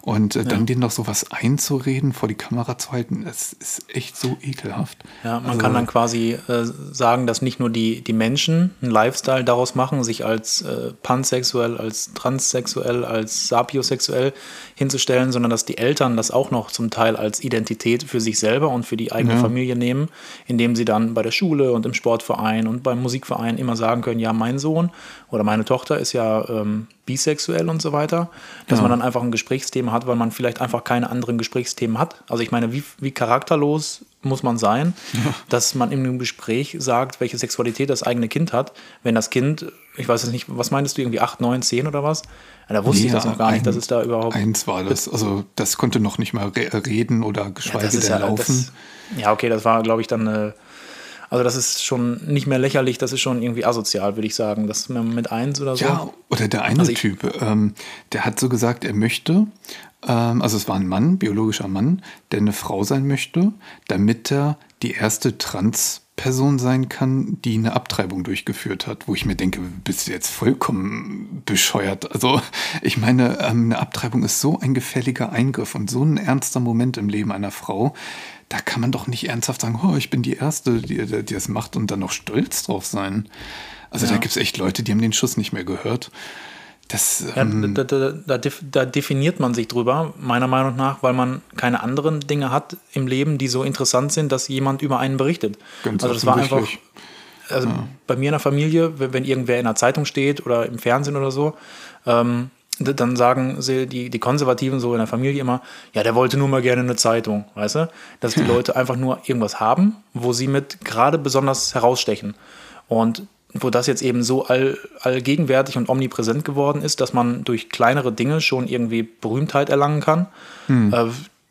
Und äh, dann denen noch sowas einzureden, vor die Kamera zu halten, das ist echt so ekelhaft. Ja, man Also- kann dann quasi äh, sagen, dass nicht nur die, die Menschen einen Lifestyle daraus machen, sich als äh, pansexuell, als transsexuell, als sapiosexuell hinzustellen, sondern dass die Eltern das auch noch zum Teil als Identität für sich selber und für die eigene Ja. Familie nehmen, indem sie dann bei der Schule und im Sportverein und beim Musikverein immer sagen können, ja, mein Sohn oder meine Tochter ist ja ähm, bisexuell und so weiter, dass Ja. man dann einfach ein Gesprächsthema hat, weil man vielleicht einfach keine anderen Gesprächsthemen hat. Also ich meine, wie, wie charakterlos muss man sein, dass man in einem Gespräch sagt, welche Sexualität das eigene Kind hat, wenn das Kind, ich weiß jetzt nicht, was meintest du, irgendwie 8, 9, 10 oder was? Ja, da wusste ich Nee, das noch gar nicht, ein- dass es da überhaupt... Eins war das. Also das konnte noch nicht mal re reden oder Ja, geschweige ist denn ja, laufen. das, ja, okay, das war, glaube ich, dann eine, also das ist schon nicht mehr lächerlich, das ist schon irgendwie asozial, würde ich sagen. Das mit eins oder so. Ja, oder der eine Also ich- Typ, ähm, der hat so gesagt, er möchte, also es war ein Mann, biologischer Mann, der eine Frau sein möchte, damit er die erste Transperson sein kann, die eine Abtreibung durchgeführt hat, wo ich mir denke, bist du jetzt vollkommen bescheuert? Also ich meine, ähm, eine Abtreibung ist so ein gefälliger Eingriff und so ein ernster Moment im Leben einer Frau. Da kann man doch nicht ernsthaft sagen, oh, ich bin die Erste, die, die das macht und dann noch stolz drauf sein. Also da Ja. gibt es echt Leute, die haben den Schuss nicht mehr gehört. Das, Ja, ähm, da, da, da, def- da definiert man sich drüber, meiner Meinung nach, weil man keine anderen Dinge hat im Leben, die so interessant sind, dass jemand über einen berichtet. Ganz also das war einfach, also bei mir in der Familie, wenn, wenn irgendwer in der Zeitung steht oder im Fernsehen oder so, ähm, dann sagen sie, die, die Konservativen so in der Familie immer, ja, der wollte nur mal gerne eine Zeitung, weißt du? Dass die Leute einfach nur irgendwas haben, wo sie mit gerade besonders herausstechen. Und wo das jetzt eben so all, allgegenwärtig und omnipräsent geworden ist, dass man durch kleinere Dinge schon irgendwie Berühmtheit erlangen kann, äh,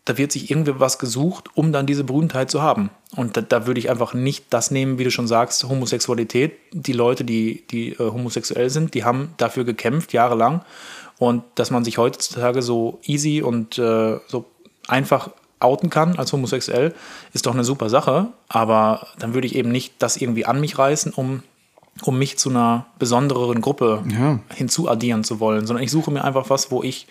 da wird sich irgendwie was gesucht, um dann diese Berühmtheit zu haben. Und da, da würde ich einfach nicht das nehmen, wie du schon sagst, Homosexualität. Die Leute, die, die äh, homosexuell sind, die haben dafür gekämpft, jahrelang. Und dass man sich heutzutage so easy und äh, so einfach outen kann als homosexuell, ist doch eine super Sache. Aber dann würde ich eben nicht das irgendwie an mich reißen, um, um mich zu einer besondereren Gruppe Ja. hinzuaddieren zu wollen, sondern ich suche mir einfach was, wo ich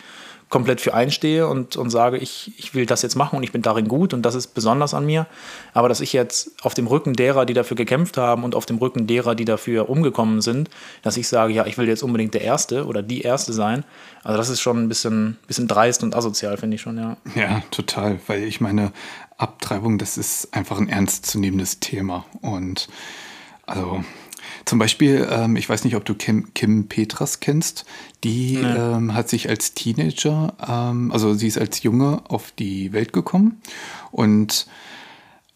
komplett für einstehe und, und sage, ich, ich will das jetzt machen und ich bin darin gut und das ist besonders an mir. Aber dass ich jetzt auf dem Rücken derer, die dafür gekämpft haben und auf dem Rücken derer, die dafür umgekommen sind, dass ich sage, ja, ich will jetzt unbedingt der Erste oder die Erste sein. Also das ist schon ein bisschen, bisschen dreist und asozial, finde ich schon, ja. Ja, total, weil ich meine, Abtreibung, das ist einfach ein ernstzunehmendes Thema und also zum Beispiel, ähm, ich weiß nicht, ob du Kim, Kim Petras kennst. Die nee. ähm, hat sich als Teenager, ähm, also sie ist als Junge auf die Welt gekommen und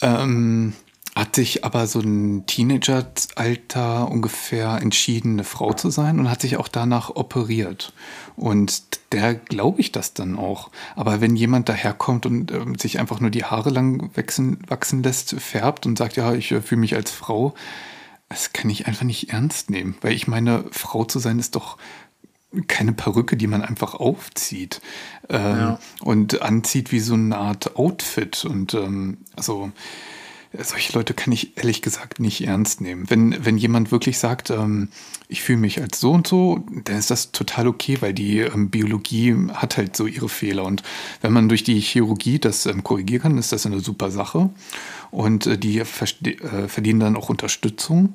ähm, hat sich aber so ein Teenageralter ungefähr entschieden, eine Frau zu sein und hat sich auch danach operiert. Und der glaube ich das dann auch. Aber wenn jemand daherkommt und äh, sich einfach nur die Haare lang wachsen, wachsen lässt, färbt und sagt, ja, ich äh, fühle mich als Frau, das kann ich einfach nicht ernst nehmen, weil ich meine, Frau zu sein ist doch keine Perücke, die man einfach aufzieht ähm, ja. und anzieht wie so eine Art Outfit. Und ähm, also solche Leute kann ich ehrlich gesagt nicht ernst nehmen. Wenn, wenn jemand wirklich sagt, ähm, ich fühle mich als so und so, dann ist das total okay, weil die ähm, Biologie hat halt so ihre Fehler. Und wenn man durch die Chirurgie das ähm, korrigieren kann, ist das eine super Sache. Und äh, die äh, verdienen dann auch Unterstützung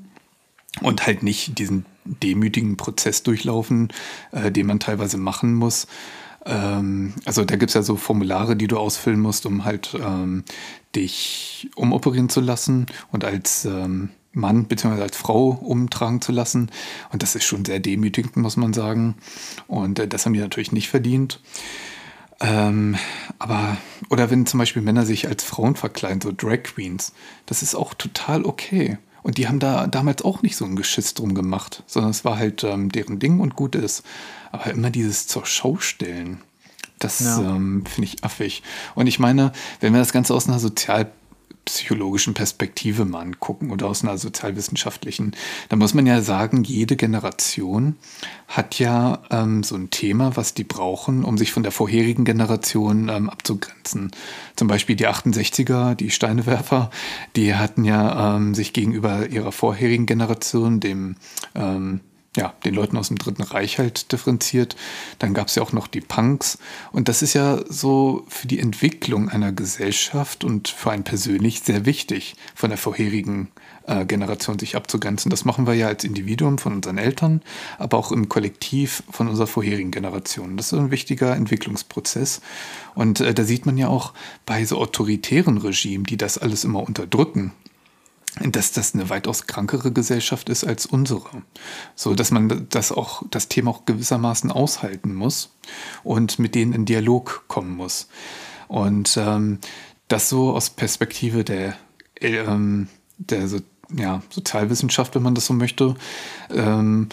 und halt nicht diesen demütigen Prozess durchlaufen, äh, den man teilweise machen muss. Ähm, also da gibt es ja so Formulare, die du ausfüllen musst, um halt ähm, dich umoperieren zu lassen und als ähm, Mann bzw. als Frau umtragen zu lassen. Und das ist schon sehr demütigend, muss man sagen. Und äh, das haben die natürlich nicht verdient. Ähm, aber, oder wenn zum Beispiel Männer sich als Frauen verkleiden, so Drag Queens, das ist auch total okay. Und die haben da damals auch nicht so ein Geschiss drum gemacht, sondern es war halt ähm, deren Ding und gut ist. Aber immer dieses zur Schau stellen, das ja. ähm, finde ich affig. Und ich meine, wenn wir das Ganze aus einer sozial psychologischen Perspektive mal angucken oder aus einer sozialwissenschaftlichen, da muss man ja sagen, jede Generation hat ja ähm, so ein Thema, was die brauchen, um sich von der vorherigen Generation ähm, abzugrenzen. Zum Beispiel die 68er, die Steinewerfer, die hatten ja ähm, sich gegenüber ihrer vorherigen Generation, dem ähm, ja, den Leuten aus dem Dritten Reich halt differenziert. Dann gab es ja auch noch die Punks. Und das ist ja so für die Entwicklung einer Gesellschaft und für einen persönlich sehr wichtig, von der vorherigen äh, Generation sich abzugrenzen. Das machen wir ja als Individuum von unseren Eltern, aber auch im Kollektiv von unserer vorherigen Generation. Das ist ein wichtiger Entwicklungsprozess. Und äh, da sieht man ja auch bei so autoritären Regimen, die das alles immer unterdrücken, dass das eine weitaus krankere Gesellschaft ist als unsere. So dass man das auch, das Thema auch gewissermaßen aushalten muss und mit denen in Dialog kommen muss. Und ähm, das so aus Perspektive der, ähm, der so, ja, Sozialwissenschaft, wenn man das so möchte. Ähm,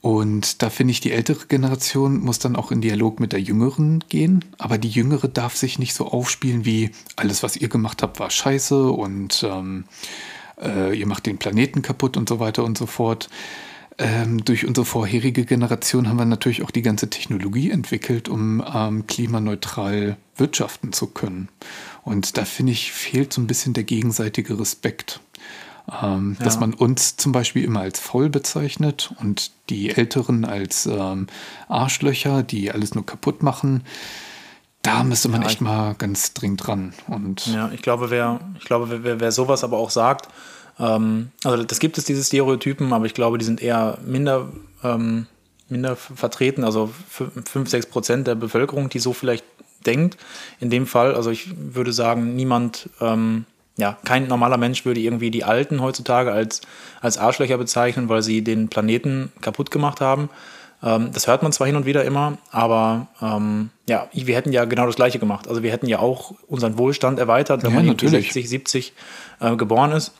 und da finde ich, die ältere Generation muss dann auch in Dialog mit der jüngeren gehen. Aber die jüngere darf sich nicht so aufspielen wie alles, was ihr gemacht habt, war scheiße und ähm, äh, ihr macht den Planeten kaputt und so weiter und so fort. Ähm, durch unsere vorherige Generation haben wir natürlich auch die ganze Technologie entwickelt, um ähm, klimaneutral wirtschaften zu können. Und da finde ich, fehlt so ein bisschen der gegenseitige Respekt. Ähm, ja. Dass man uns zum Beispiel immer als faul bezeichnet und die Älteren als ähm, Arschlöcher, die alles nur kaputt machen da müsste man ja, echt mal ganz dringend dran. Und ja, ich glaube, wer, ich glaube, wer, wer sowas aber auch sagt, ähm, also das gibt es, diese Stereotypen, aber ich glaube, die sind eher minder, ähm, minder vertreten, also 5, 6 Prozent der Bevölkerung, die so vielleicht denkt. In dem Fall, also ich würde sagen, niemand, ähm, ja, kein normaler Mensch würde irgendwie die Alten heutzutage als, als Arschlöcher bezeichnen, weil sie den Planeten kaputt gemacht haben. Ähm, das hört man zwar hin und wieder immer, aber ähm, ja, wir hätten ja genau das Gleiche gemacht. Also wir hätten ja auch unseren Wohlstand erweitert, wenn ja, man natürlich 60, 70 äh, geboren ist.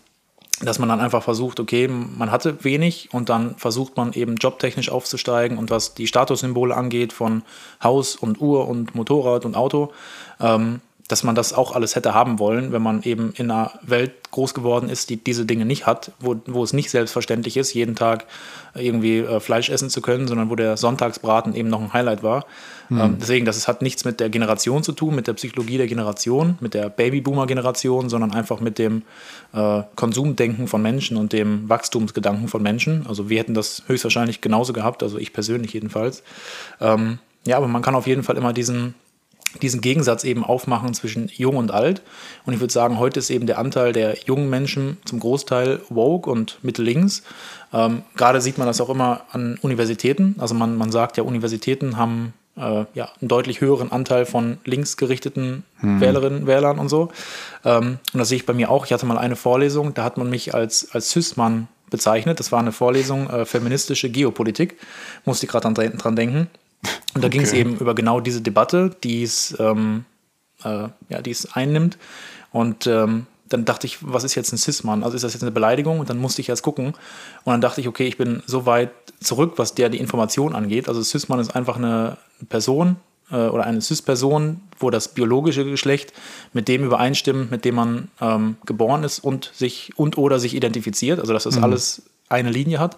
Dass man dann einfach versucht, okay, man hatte wenig und dann versucht man eben jobtechnisch aufzusteigen und was die Statussymbole angeht von Haus und Uhr und Motorrad und Auto, ähm, dass man das auch alles hätte haben wollen, wenn man eben in einer Welt groß geworden ist, die diese Dinge nicht hat, wo, wo es nicht selbstverständlich ist, jeden Tag irgendwie äh, Fleisch essen zu können, sondern wo der Sonntagsbraten eben noch ein Highlight war. Mhm. Ähm, deswegen, das ist, hat nichts mit der Generation zu tun, mit der Psychologie der Generation, mit der Babyboomer-Generation, sondern einfach mit dem äh, Konsumdenken von Menschen und dem Wachstumsgedanken von Menschen. Also wir hätten das höchstwahrscheinlich genauso gehabt, also ich persönlich jedenfalls. Ähm, ja, aber man kann auf jeden Fall immer diesen, diesen Gegensatz eben aufmachen zwischen jung und alt. Und ich würde sagen, heute ist eben der Anteil der jungen Menschen zum Großteil woke und mittellinks. Ähm, Gerade sieht man das auch immer an Universitäten. Also man, man sagt ja, Universitäten haben äh, ja, einen deutlich höheren Anteil von linksgerichteten hm. Wählerinnen, Wählern und so. Ähm, und das sehe ich bei mir auch. Ich hatte mal eine Vorlesung, da hat man mich als, als Cis-Mann bezeichnet. Das war eine Vorlesung äh, feministische Geopolitik. Musste ich gerade dran, dran denken. Und da okay. ging es eben über genau diese Debatte, die es, ähm, äh, ja, die es einnimmt. Und ähm, dann dachte ich, was ist jetzt ein Cis-Mann? Also ist das jetzt eine Beleidigung? Und dann musste ich erst gucken. Und dann dachte ich, okay, ich bin so weit zurück, was der die Information angeht. Also Cis-Mann ist einfach eine Person äh, oder eine Cis-Person, wo das biologische Geschlecht mit dem übereinstimmt, mit dem man ähm, geboren ist und sich und oder sich identifiziert. Also dass das mhm. alles eine Linie hat.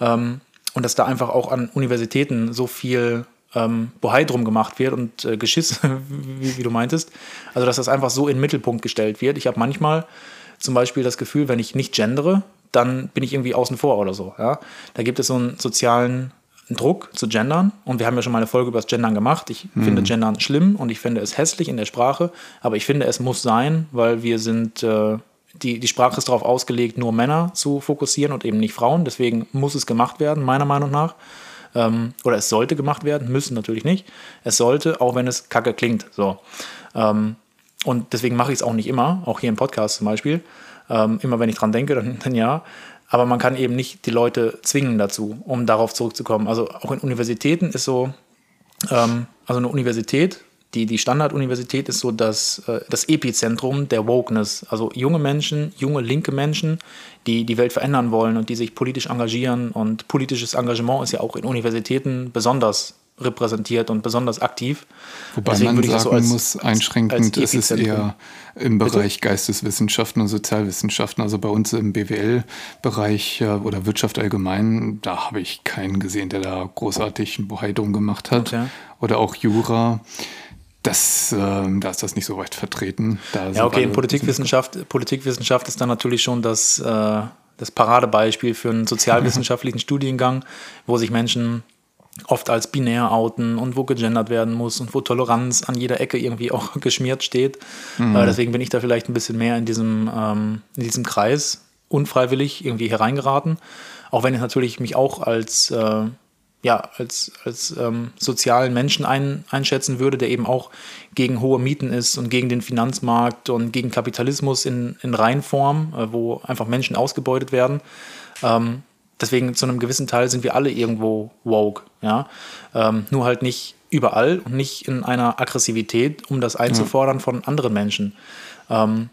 Ähm, und dass da einfach auch an Universitäten so viel ähm, Bohai drum gemacht wird und äh, Geschiss, wie, wie, du meintest. Also, dass das einfach so in den Mittelpunkt gestellt wird. Ich habe manchmal zum Beispiel das Gefühl, wenn ich nicht gendere, dann bin ich irgendwie außen vor oder so. Ja? Da gibt es so einen sozialen Druck zu gendern und wir haben ja schon mal eine Folge über das Gendern gemacht. Ich mhm. finde Gendern schlimm und ich finde es hässlich in der Sprache, aber ich finde, es muss sein, weil wir sind, äh, die, die Sprache ist darauf ausgelegt, nur Männer zu fokussieren und eben nicht Frauen. Deswegen muss es gemacht werden, meiner Meinung nach. Ähm, oder es sollte gemacht werden, müssen natürlich nicht. Es sollte, auch wenn es kacke klingt. So. Ähm, und deswegen mache ich es auch nicht immer, auch hier im Podcast zum Beispiel. Ähm, immer wenn ich dran denke, dann, dann ja. Aber man kann eben nicht die Leute zwingen dazu, um darauf zurückzukommen. Also auch in Universitäten ist so, ähm, also eine Universität die, die Standarduniversität ist so das, äh, das Epizentrum der Wokeness. Also junge Menschen, junge linke Menschen, die die Welt verändern wollen und die sich politisch engagieren. Und politisches Engagement ist ja auch in Universitäten besonders repräsentiert und besonders aktiv. Wobei Deswegen man sagen so als, muss, einschränkend ist es eher im Bereich Bitte? Geisteswissenschaften und Sozialwissenschaften. Also bei uns im BWL-Bereich oder Wirtschaft allgemein, da habe ich keinen gesehen, der da großartig ein Bohai gemacht hat. Okay. Oder auch Jura. Das, äh, da ist das nicht so weit vertreten. ja, okay, in Politikwissenschaft, Politikwissenschaft ist dann natürlich schon das, äh, das Paradebeispiel für einen sozialwissenschaftlichen Studiengang, wo sich Menschen oft als binär outen und wo gegendert werden muss und wo Toleranz an jeder Ecke irgendwie auch geschmiert steht. Mhm. Äh, deswegen bin ich da vielleicht ein bisschen mehr in diesem, ähm, in diesem Kreis unfreiwillig irgendwie hereingeraten. Auch wenn ich natürlich mich auch als äh, ja, als, als ähm, sozialen Menschen ein, einschätzen würde, der eben auch gegen hohe Mieten ist und gegen den Finanzmarkt und gegen Kapitalismus in, in Reinform, äh, wo einfach Menschen ausgebeutet werden. Ähm, deswegen zu einem gewissen Teil sind wir alle irgendwo woke, ja. Ähm, nur halt nicht überall und nicht in einer Aggressivität, um das einzufordern ja. von anderen Menschen. Ähm,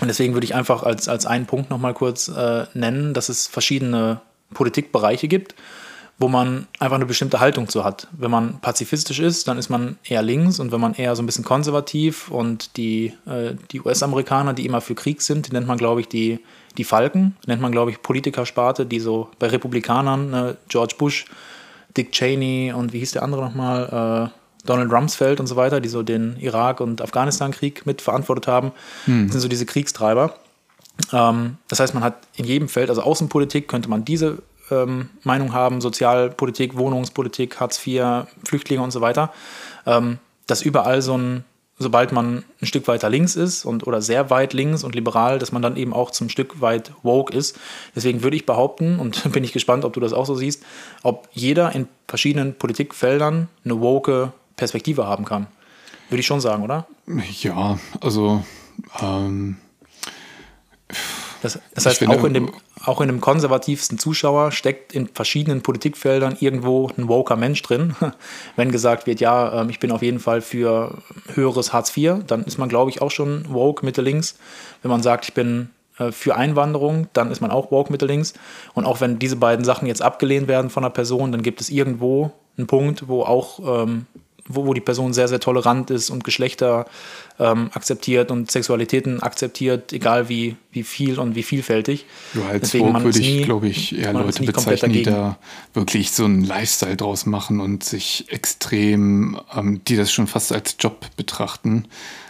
und deswegen würde ich einfach als, als einen Punkt nochmal kurz äh, nennen, dass es verschiedene Politikbereiche gibt wo man einfach eine bestimmte Haltung zu hat. Wenn man pazifistisch ist, dann ist man eher links und wenn man eher so ein bisschen konservativ und die, äh, die US-Amerikaner, die immer für Krieg sind, die nennt man, glaube ich, die, die Falken, nennt man, glaube ich, Politikersparte, die so bei Republikanern, äh, George Bush, Dick Cheney und wie hieß der andere nochmal, äh, Donald Rumsfeld und so weiter, die so den Irak- und Afghanistan-Krieg mitverantwortet haben, hm. sind so diese Kriegstreiber. Ähm, das heißt, man hat in jedem Feld, also Außenpolitik, könnte man diese ähm, Meinung haben, Sozialpolitik, Wohnungspolitik, Hartz IV, Flüchtlinge und so weiter, ähm, dass überall so ein, sobald man ein Stück weiter links ist und oder sehr weit links und liberal, dass man dann eben auch zum Stück weit woke ist. Deswegen würde ich behaupten, und bin ich gespannt, ob du das auch so siehst, ob jeder in verschiedenen Politikfeldern eine woke Perspektive haben kann. Würde ich schon sagen, oder? Ja, also ähm, das, das heißt, finde, auch, in dem, auch in dem konservativsten Zuschauer steckt in verschiedenen Politikfeldern irgendwo ein woker Mensch drin. Wenn gesagt wird, ja, ähm, ich bin auf jeden Fall für höheres Hartz IV, dann ist man, glaube ich, auch schon woke Mitte links. Wenn man sagt, ich bin äh, für Einwanderung, dann ist man auch woke Mitte links. Und auch wenn diese beiden Sachen jetzt abgelehnt werden von einer Person, dann gibt es irgendwo einen Punkt, wo auch ähm, wo, wo die Person sehr, sehr tolerant ist und Geschlechter ähm, akzeptiert und Sexualitäten akzeptiert, egal wie, wie viel und wie vielfältig. Ja, als Deswegen würde ich, glaube ich, eher Leute bezeichnen, die da wirklich so einen Lifestyle draus machen und sich extrem, ähm, die das schon fast als Job betrachten.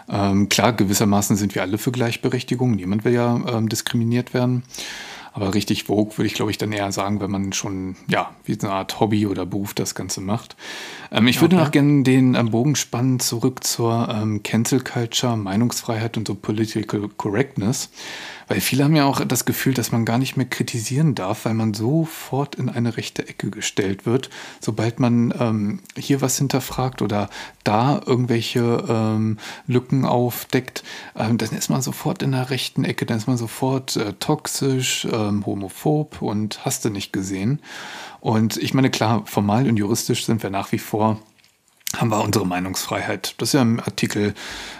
Ähm, klar, gewissermaßen sind wir alle für Gleichberechtigung. Niemand will ja ähm, diskriminiert werden. Aber richtig Vogue würde ich, glaube ich, dann eher sagen, wenn man schon, ja, wie so eine Art Hobby oder Beruf das Ganze macht. Ähm, ich würde noch gerne den ähm, Bogen spannen zurück zur ähm, Cancel Culture, Meinungsfreiheit und so Political Correctness. Weil viele haben ja auch das Gefühl, dass man gar nicht mehr kritisieren darf, weil man sofort in eine rechte Ecke gestellt wird, sobald man ähm, hier was hinterfragt oder da irgendwelche ähm, Lücken aufdeckt, ähm, dann ist man sofort in der rechten Ecke, dann ist man sofort äh, toxisch, ähm, homophob und hast du nicht gesehen. Und ich meine, klar, formal und juristisch sind wir nach wie vor haben wir unsere Meinungsfreiheit. Das ist ja im Artikel,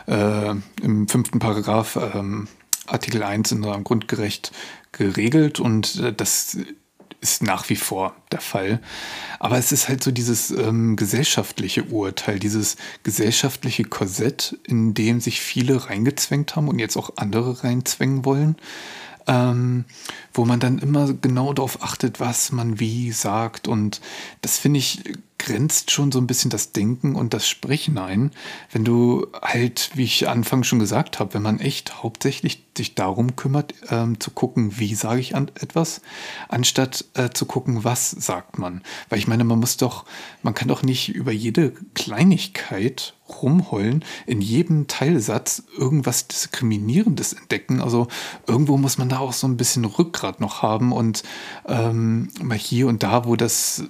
äh, im fünften Paragraph ähm, Artikel 1 in unserem Grundgerecht geregelt und äh, das ist nach wie vor der Fall. Aber es ist halt so dieses ähm, gesellschaftliche Urteil, dieses gesellschaftliche Korsett, in dem sich viele reingezwängt haben und jetzt auch andere reinzwängen wollen ähm, wo man dann immer genau darauf achtet, was man wie sagt. Und das finde ich grenzt schon so ein bisschen das Denken und das Sprechen ein, wenn du halt, wie ich anfangs schon gesagt habe, wenn man echt hauptsächlich sich darum kümmert, ähm, zu gucken, wie sage ich an etwas, anstatt äh, zu gucken, was sagt man. Weil ich meine, man muss doch, man kann doch nicht über jede Kleinigkeit rumheulen, in jedem Teilsatz irgendwas Diskriminierendes entdecken. Also irgendwo muss man da auch so ein bisschen Rückgrat noch haben und ähm, mal hier und da, wo das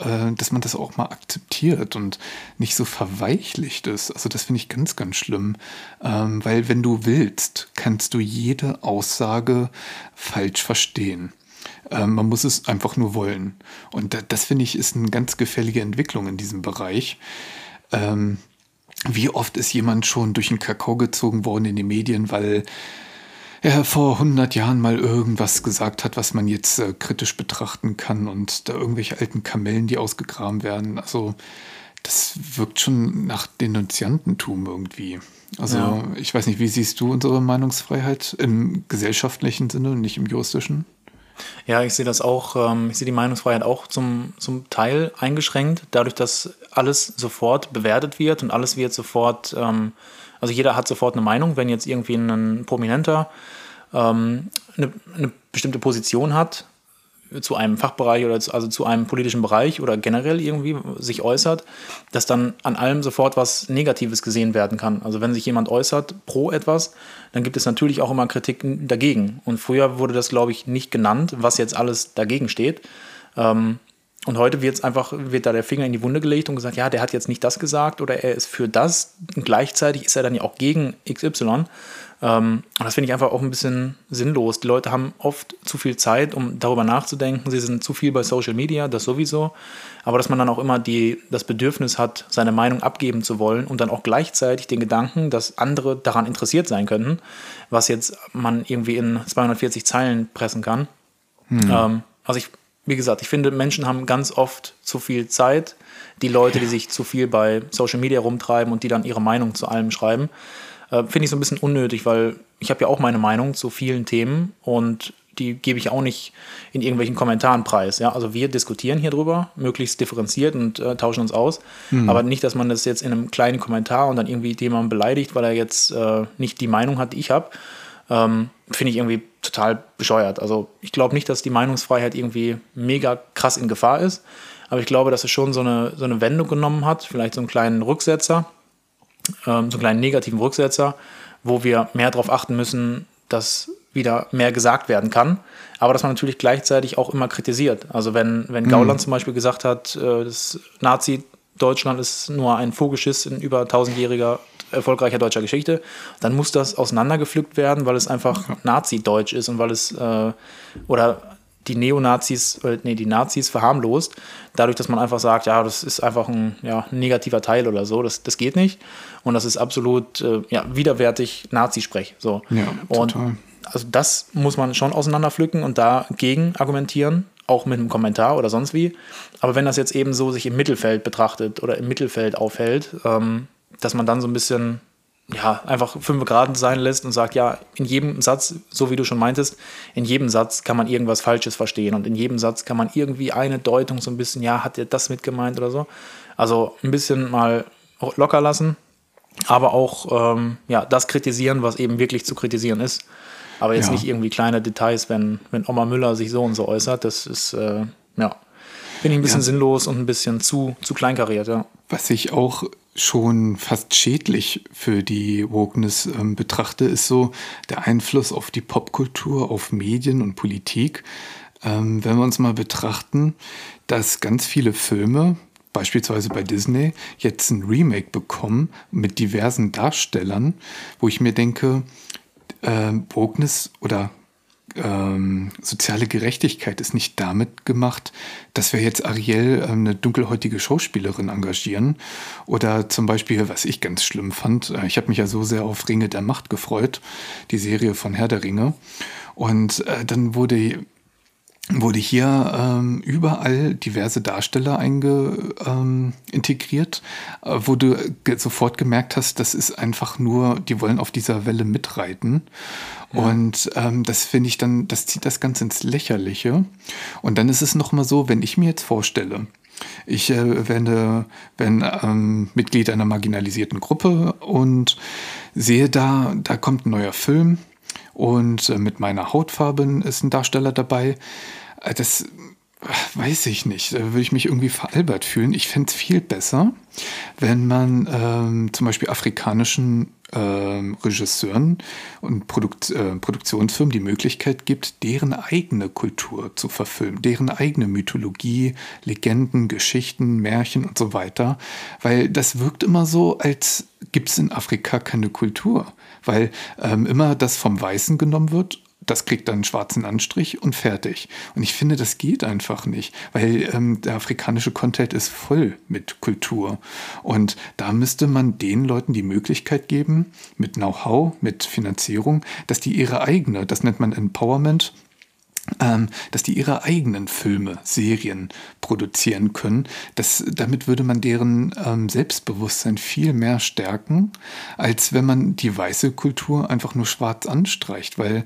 äh, dass man das auch mal akzeptiert und nicht so verweichlicht ist. Also das finde ich ganz, ganz schlimm, ähm, weil wenn du willst, kannst du jede Aussage falsch verstehen. Ähm, man muss es einfach nur wollen. Und das finde ich ist eine ganz gefällige Entwicklung in diesem Bereich. Ähm, wie oft ist jemand schon durch den Kakao gezogen worden in den Medien, weil er vor 100 Jahren mal irgendwas gesagt hat, was man jetzt äh, kritisch betrachten kann und da irgendwelche alten Kamellen, die ausgegraben werden. Also das wirkt schon nach Denunziantentum irgendwie. Also ja. ich weiß nicht, wie siehst du unsere Meinungsfreiheit im gesellschaftlichen Sinne und nicht im juristischen? Ja, ich sehe das auch, ähm, ich sehe die Meinungsfreiheit auch zum, zum Teil eingeschränkt, dadurch, dass alles sofort bewertet wird und alles wird sofort ähm, also jeder hat sofort eine Meinung, wenn jetzt irgendwie ein Prominenter ähm, eine, eine, bestimmte Position hat zu einem Fachbereich oder zu, also zu einem politischen Bereich oder generell irgendwie sich äußert, dass dann an allem sofort was Negatives gesehen werden kann. Also wenn sich jemand äußert pro etwas, dann gibt es natürlich auch immer Kritik dagegen. Und früher wurde das, glaube ich, nicht genannt, was jetzt alles dagegen steht. Ähm, und heute wird einfach, wird da der Finger in die Wunde gelegt und gesagt, ja, der hat jetzt nicht das gesagt oder er ist für das. Und gleichzeitig ist er dann ja auch gegen XY. Ähm, und das finde ich einfach auch ein bisschen sinnlos. Die Leute haben oft zu viel Zeit, um darüber nachzudenken. Sie sind zu viel bei Social Media, das sowieso. Aber dass man dann auch immer die, das Bedürfnis hat, seine Meinung abgeben zu wollen und dann auch gleichzeitig den Gedanken, dass andere daran interessiert sein könnten, was jetzt man irgendwie in 240 Zeilen pressen kann. Hm. Ähm, also ich wie gesagt, ich finde, Menschen haben ganz oft zu viel Zeit. Die Leute, die sich zu viel bei Social Media rumtreiben und die dann ihre Meinung zu allem schreiben, äh, finde ich so ein bisschen unnötig, weil ich habe ja auch meine Meinung zu vielen Themen und die gebe ich auch nicht in irgendwelchen Kommentaren preis. Ja? Also wir diskutieren hier drüber, möglichst differenziert und äh, tauschen uns aus. Mhm. Aber nicht, dass man das jetzt in einem kleinen Kommentar und dann irgendwie jemanden beleidigt, weil er jetzt äh, nicht die Meinung hat, die ich habe. Ähm, Finde ich irgendwie total bescheuert. Also ich glaube nicht, dass die Meinungsfreiheit irgendwie mega krass in Gefahr ist. Aber ich glaube, dass es schon so eine, so eine Wendung genommen hat, vielleicht so einen kleinen Rücksetzer, ähm, so einen kleinen negativen Rücksetzer, wo wir mehr darauf achten müssen, dass wieder mehr gesagt werden kann, aber dass man natürlich gleichzeitig auch immer kritisiert. Also wenn, wenn mhm. Gauland zum Beispiel gesagt hat, äh, das Nazi-Deutschland ist nur ein Vogelschiss in über tausendjähriger erfolgreicher deutscher Geschichte, dann muss das auseinandergepflückt werden, weil es einfach. Nazi-Deutsch ist und weil es äh, oder die Neonazis, äh, nee, die Nazis verharmlost, dadurch, dass man einfach sagt, ja, das ist einfach ein ja, negativer Teil oder so, das, das geht nicht. Und das ist absolut äh, ja, widerwärtig Nazisprech. So. Ja, und total. also das muss man schon auseinanderpflücken und dagegen argumentieren, auch mit einem Kommentar oder sonst wie. Aber wenn das jetzt eben so sich im Mittelfeld betrachtet oder im Mittelfeld aufhält, ähm, dass man dann so ein bisschen ja, einfach fünf Grad sein lässt und sagt, ja, in jedem Satz, so wie du schon meintest, in jedem Satz kann man irgendwas Falsches verstehen und in jedem Satz kann man irgendwie eine Deutung so ein bisschen, ja, hat er das mit gemeint oder so. Also ein bisschen mal locker lassen, aber auch ähm, ja, das kritisieren, was eben wirklich zu kritisieren ist. Aber jetzt Ja. nicht irgendwie kleine Details, wenn, wenn Oma Müller sich so und so äußert. Das ist, äh, ja, finde ich ein bisschen Ja. sinnlos und ein bisschen zu, zu kleinkariert, ja. Was ich auch schon fast schädlich für die Wokeness ähm, betrachte, ist so der Einfluss auf die Popkultur, auf Medien und Politik. Ähm, wenn wir uns mal betrachten, dass ganz viele Filme, beispielsweise bei Disney, jetzt ein Remake bekommen mit diversen Darstellern, wo ich mir denke, äh, Wokeness oder ähm, soziale Gerechtigkeit ist nicht damit gemacht, dass wir jetzt Ariel ähm, eine dunkelhäutige Schauspielerin engagieren. Oder zum Beispiel, was ich ganz schlimm fand, äh, ich habe mich ja so sehr auf Ringe der Macht gefreut, die Serie von Herr der Ringe. Und äh, dann wurde wurde hier ähm, überall diverse Darsteller einge, ähm, integriert, äh, wo du ge sofort gemerkt hast, das ist einfach nur, die wollen auf dieser Welle mitreiten. Und ähm, das finde ich dann, das zieht das Ganze ins Lächerliche. Und dann ist es nochmal so, wenn ich mir jetzt vorstelle, ich äh, werde, bin ähm, Mitglied einer marginalisierten Gruppe und sehe da, da kommt ein neuer Film und äh, mit meiner Hautfarbe ist ein Darsteller dabei. Äh, das weiß ich nicht. Da würde ich mich irgendwie veralbert fühlen. Ich fände es viel besser, wenn man ähm, zum Beispiel afrikanischen ähm, Regisseuren und Produkt, äh, Produktionsfirmen die Möglichkeit gibt, deren eigene Kultur zu verfilmen, deren eigene Mythologie, Legenden, Geschichten, Märchen und so weiter. Weil das wirkt immer so, als gibt es in Afrika keine Kultur. Weil ähm, immer das vom Weißen genommen wird das kriegt dann einen schwarzen Anstrich und fertig. Und ich finde, das geht einfach nicht, weil ähm, der afrikanische Content ist voll mit Kultur. Und da müsste man den Leuten die Möglichkeit geben, mit Know-how, mit Finanzierung, dass die ihre eigene, das nennt man Empowerment, ähm, dass die ihre eigenen Filme, Serien produzieren können. Das, damit würde man deren ähm, Selbstbewusstsein viel mehr stärken, als wenn man die weiße Kultur einfach nur schwarz anstreicht, weil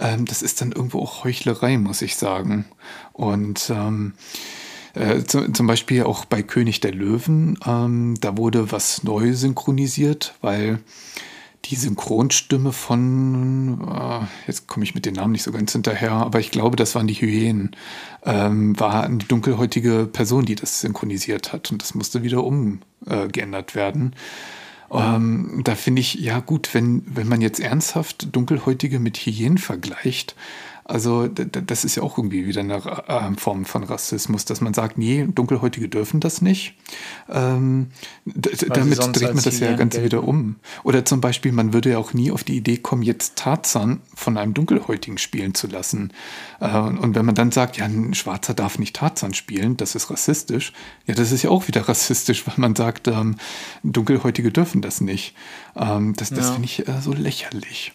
ähm, das ist dann irgendwo auch Heuchlerei, muss ich sagen. Und ähm, äh, zu, zum Beispiel auch bei König der Löwen, ähm, da wurde was neu synchronisiert, weil die Synchronstimme von, äh, jetzt komme ich mit den Namen nicht so ganz hinterher, aber ich glaube, das waren die Hyänen, ähm, war eine dunkelhäutige Person, die das synchronisiert hat. Und das musste wieder umgeändert werden. Ähm, da finde ich, ja gut, wenn, wenn man jetzt ernsthaft Dunkelhäutige mit Hyänen vergleicht, also das ist ja auch irgendwie wieder eine äh, Form von Rassismus, dass man sagt, nee, Dunkelhäutige dürfen das nicht. Ähm, damit dreht man das ja ganz gelten. wieder um. Oder zum Beispiel, man würde ja auch nie auf die Idee kommen, jetzt Tarzan von einem Dunkelhäutigen spielen zu lassen. Äh, und wenn man dann sagt, ja, ein Schwarzer darf nicht Tarzan spielen, das ist rassistisch, ja, das ist ja auch wieder rassistisch, weil man sagt, ähm, Dunkelhäutige dürfen das nicht. Ähm, das das Ja. finde ich äh, so lächerlich.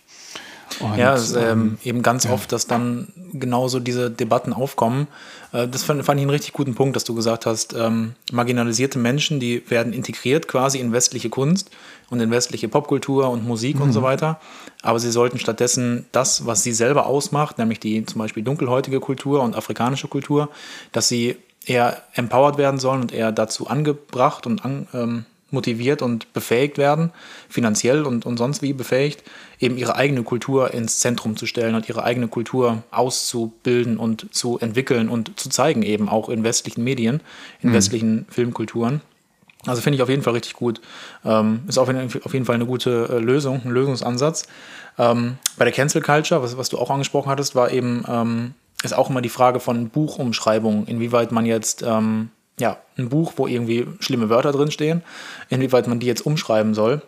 Und, Ja, es ist ähm, ähm, eben ganz oft, dass dann genauso diese Debatten aufkommen. Äh, das fand, fand ich einen richtig guten Punkt, dass du gesagt hast, ähm, marginalisierte Menschen, die werden integriert quasi in westliche Kunst und in westliche Popkultur und Musik und so weiter. Aber sie sollten stattdessen das, was sie selber ausmacht, nämlich die zum Beispiel dunkelhäutige Kultur und afrikanische Kultur, dass sie eher empowered werden sollen und eher dazu angebracht und an, ähm, motiviert und befähigt werden, finanziell und, und sonst wie befähigt, eben ihre eigene Kultur ins Zentrum zu stellen und ihre eigene Kultur auszubilden und zu entwickeln und zu zeigen, eben auch in westlichen Medien, in westlichen Filmkulturen. Also finde ich auf jeden Fall richtig gut. Ähm, ist auf jeden, auf jeden Fall eine gute äh, Lösung, ein Lösungsansatz. Ähm, bei der Cancel Culture, was, was du auch angesprochen hattest, war eben, ähm, ist auch immer die Frage von Buchumschreibung, inwieweit man jetzt ähm, ja, ein Buch, wo irgendwie schlimme Wörter drinstehen, inwieweit man die jetzt umschreiben soll.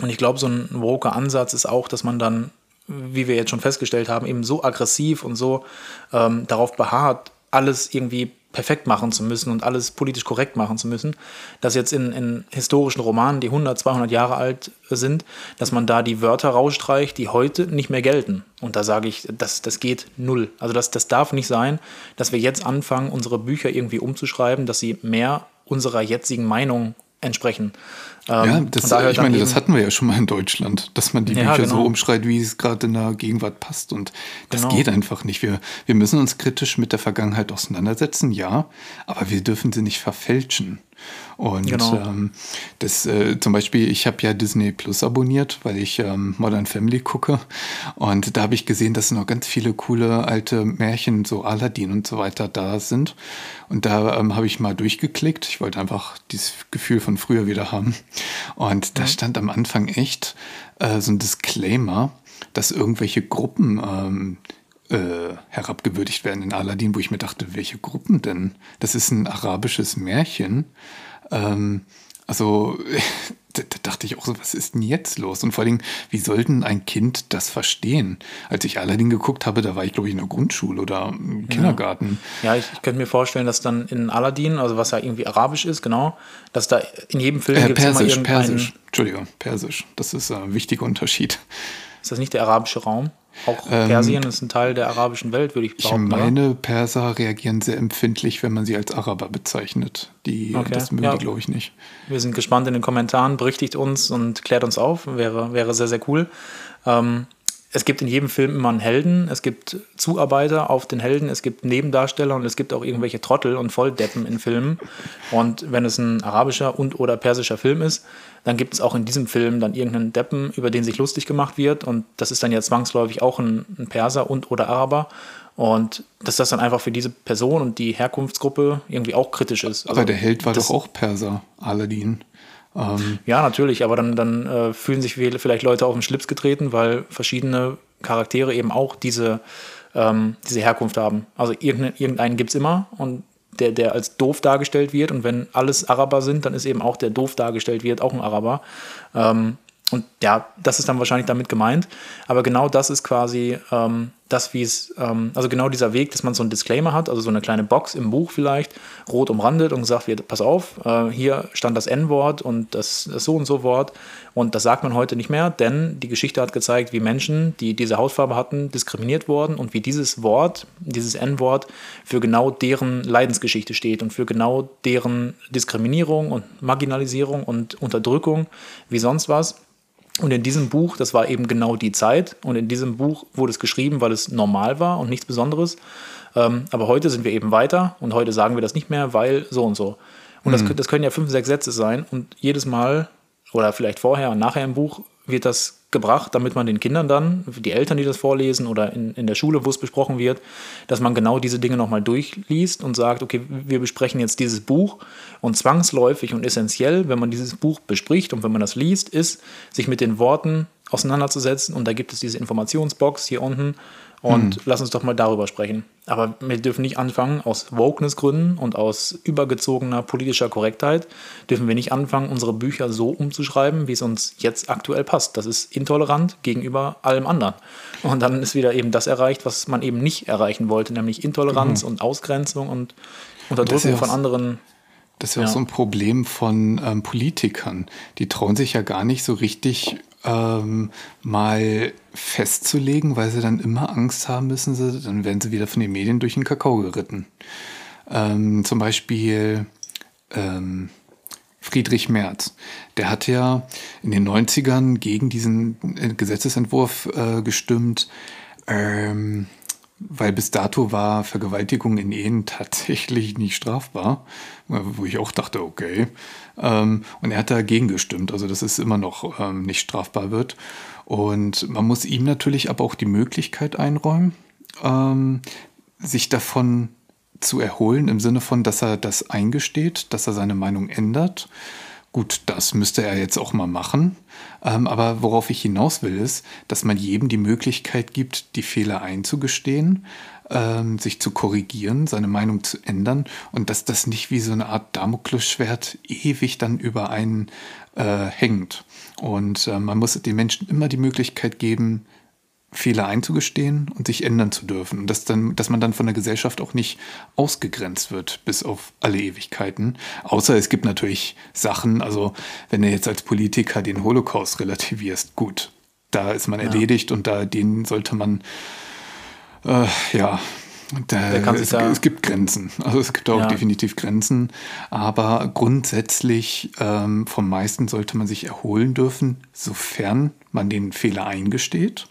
Und ich glaube, so ein woker Ansatz ist auch, dass man dann, wie wir jetzt schon festgestellt haben, eben so aggressiv und so ähm, darauf beharrt, alles irgendwie perfekt machen zu müssen und alles politisch korrekt machen zu müssen, dass jetzt in, in historischen Romanen, die 100, 200 Jahre alt sind, dass man da die Wörter rausstreicht, die heute nicht mehr gelten. Und da sage ich, das, das geht null. Also das, das darf nicht sein, dass wir jetzt anfangen, unsere Bücher irgendwie umzuschreiben, dass sie mehr unserer jetzigen Meinung entsprechen. Ähm, ja, das, ich meine, das hatten wir ja schon mal in Deutschland, dass man die ja, Bücher genau. so umschreit, wie es gerade in der Gegenwart passt. Und das genau. geht einfach nicht. Wir, wir müssen uns kritisch mit der Vergangenheit auseinandersetzen, ja, aber wir dürfen sie nicht verfälschen. Und genau. ähm, das äh, zum Beispiel, ich habe ja Disney Plus abonniert, weil ich ähm, Modern Family gucke. Und da habe ich gesehen, dass noch ganz viele coole alte Märchen, so Aladdin und so weiter, da sind. Und da ähm, habe ich mal durchgeklickt. Ich wollte einfach dieses Gefühl von früher wieder haben. Und da mhm. stand am Anfang echt äh, so ein Disclaimer, dass irgendwelche Gruppen ähm, äh, herabgewürdigt werden in Aladdin, wo ich mir dachte, welche Gruppen denn? Das ist ein arabisches Märchen. Ähm, also da, da, dachte ich auch so, was ist denn jetzt los? Und vor allem, wie soll denn ein Kind das verstehen? Als ich Aladdin geguckt habe, da war ich, glaube ich, in der Grundschule oder im Kindergarten. Ja, ja ich, ich, könnte mir vorstellen, dass dann in Aladdin, also was ja irgendwie arabisch ist, genau, dass da in jedem Film äh, irgendeinen... Persisch, Entschuldigung, persisch. Das ist ein wichtiger Unterschied. Ist das nicht der arabische Raum? Auch ähm, Persien ist ein Teil der arabischen Welt, würde ich behaupten. Ich meine, Perser reagieren sehr empfindlich, wenn man sie als Araber bezeichnet. Die, okay. Das mögen ja. die, glaube ich, nicht. Wir sind gespannt in den Kommentaren. Berichtigt uns und klärt uns auf. Wäre, wäre sehr, sehr cool. Ähm, es gibt in jedem Film immer einen Helden, es gibt Zuarbeiter auf den Helden, es gibt Nebendarsteller und es gibt auch irgendwelche Trottel und Volldeppen in Filmen. Und wenn es ein arabischer und oder persischer Film ist, dann gibt es auch in diesem Film dann irgendeinen Deppen, über den sich lustig gemacht wird. Und das ist dann ja zwangsläufig auch ein, ein Perser und oder Araber. Und dass das dann einfach für diese Person und die Herkunftsgruppe irgendwie auch kritisch ist. Also Aber der Held war doch auch Perser, Aladdin. Ähm ja, natürlich, aber dann, dann äh, fühlen sich vielleicht Leute auf den Schlips getreten, weil verschiedene Charaktere eben auch diese, ähm, diese Herkunft haben. Also irgendeinen, irgendeinen gibt es immer und der, der als doof dargestellt wird. Und wenn alles Araber sind, dann ist eben auch der doof dargestellt wird auch ein Araber. Ähm, und ja, das ist dann wahrscheinlich damit gemeint. Aber genau das ist quasi ähm, das, wie es, ähm, also genau dieser Weg, dass man so einen Disclaimer hat, also so eine kleine Box im Buch vielleicht, rot umrandet und gesagt wird, pass auf, äh, hier stand das N-Wort und das, das so und so Wort. Und das sagt man heute nicht mehr, denn die Geschichte hat gezeigt, wie Menschen, die diese Hautfarbe hatten, diskriminiert wurden und wie dieses Wort, dieses N-Wort, für genau deren Leidensgeschichte steht und für genau deren Diskriminierung und Marginalisierung und Unterdrückung, wie sonst was. Und in diesem Buch, das war eben genau die Zeit, und in diesem Buch wurde es geschrieben, weil es normal war und nichts Besonderes. Ähm, aber heute sind wir eben weiter und heute sagen wir das nicht mehr, weil so und so. Und mhm. das, das können ja fünf, sechs Sätze sein und jedes Mal oder vielleicht vorher und nachher im Buch wird das gebracht, damit man den Kindern dann, die Eltern, die das vorlesen oder in, in der Schule, wo es besprochen wird, dass man genau diese Dinge nochmal durchliest und sagt, okay, wir besprechen jetzt dieses Buch. Und zwangsläufig und essentiell, wenn man dieses Buch bespricht und wenn man das liest, ist, sich mit den Worten auseinanderzusetzen. Und da gibt es diese Informationsbox hier unten und mhm. lass uns doch mal darüber sprechen. Aber wir dürfen nicht anfangen, aus Wokeness-Gründen und aus übergezogener politischer Korrektheit, dürfen wir nicht anfangen, unsere Bücher so umzuschreiben, wie es uns jetzt aktuell passt. Das ist intolerant gegenüber allem anderen. Und dann ist wieder eben das erreicht, was man eben nicht erreichen wollte, nämlich Intoleranz mhm. und Ausgrenzung und Unterdrückung ja von anderen. Das ist ja auch so ein Problem von ähm, Politikern. Die trauen sich ja gar nicht so richtig ähm, mal festzulegen, weil sie dann immer Angst haben müssen, sie, dann werden sie wieder von den Medien durch den Kakao geritten. Ähm, zum Beispiel ähm, Friedrich Merz. Der hat ja in den 90ern gegen diesen äh, Gesetzesentwurf äh, gestimmt, ähm, weil bis dato war Vergewaltigung in Ehen tatsächlich nicht strafbar, wo ich auch dachte, okay. Ähm, und er hat dagegen gestimmt, also dass es immer noch ähm, nicht strafbar wird. Und man muss ihm natürlich aber auch die Möglichkeit einräumen, ähm, sich davon zu erholen, im Sinne von, dass er das eingesteht, dass er seine Meinung ändert. Gut, das müsste er jetzt auch mal machen. Ähm, aber worauf ich hinaus will, ist, dass man jedem die Möglichkeit gibt, die Fehler einzugestehen, ähm, sich zu korrigieren, seine Meinung zu ändern und dass das nicht wie so eine Art Damoklesschwert ewig dann über einen äh, hängt. Und äh, man muss den Menschen immer die Möglichkeit geben, Fehler einzugestehen und sich ändern zu dürfen. Und dass, dann, dass man dann von der Gesellschaft auch nicht ausgegrenzt wird bis auf alle Ewigkeiten. Außer es gibt natürlich Sachen, also wenn du jetzt als Politiker den Holocaust relativierst, gut, da ist man ja. erledigt und da den sollte man äh, ja Da, es, es, gibt Grenzen. Also es gibt auch ja. definitiv Grenzen. Aber grundsätzlich ähm, vom meisten sollte man sich erholen dürfen, sofern man den Fehler eingesteht,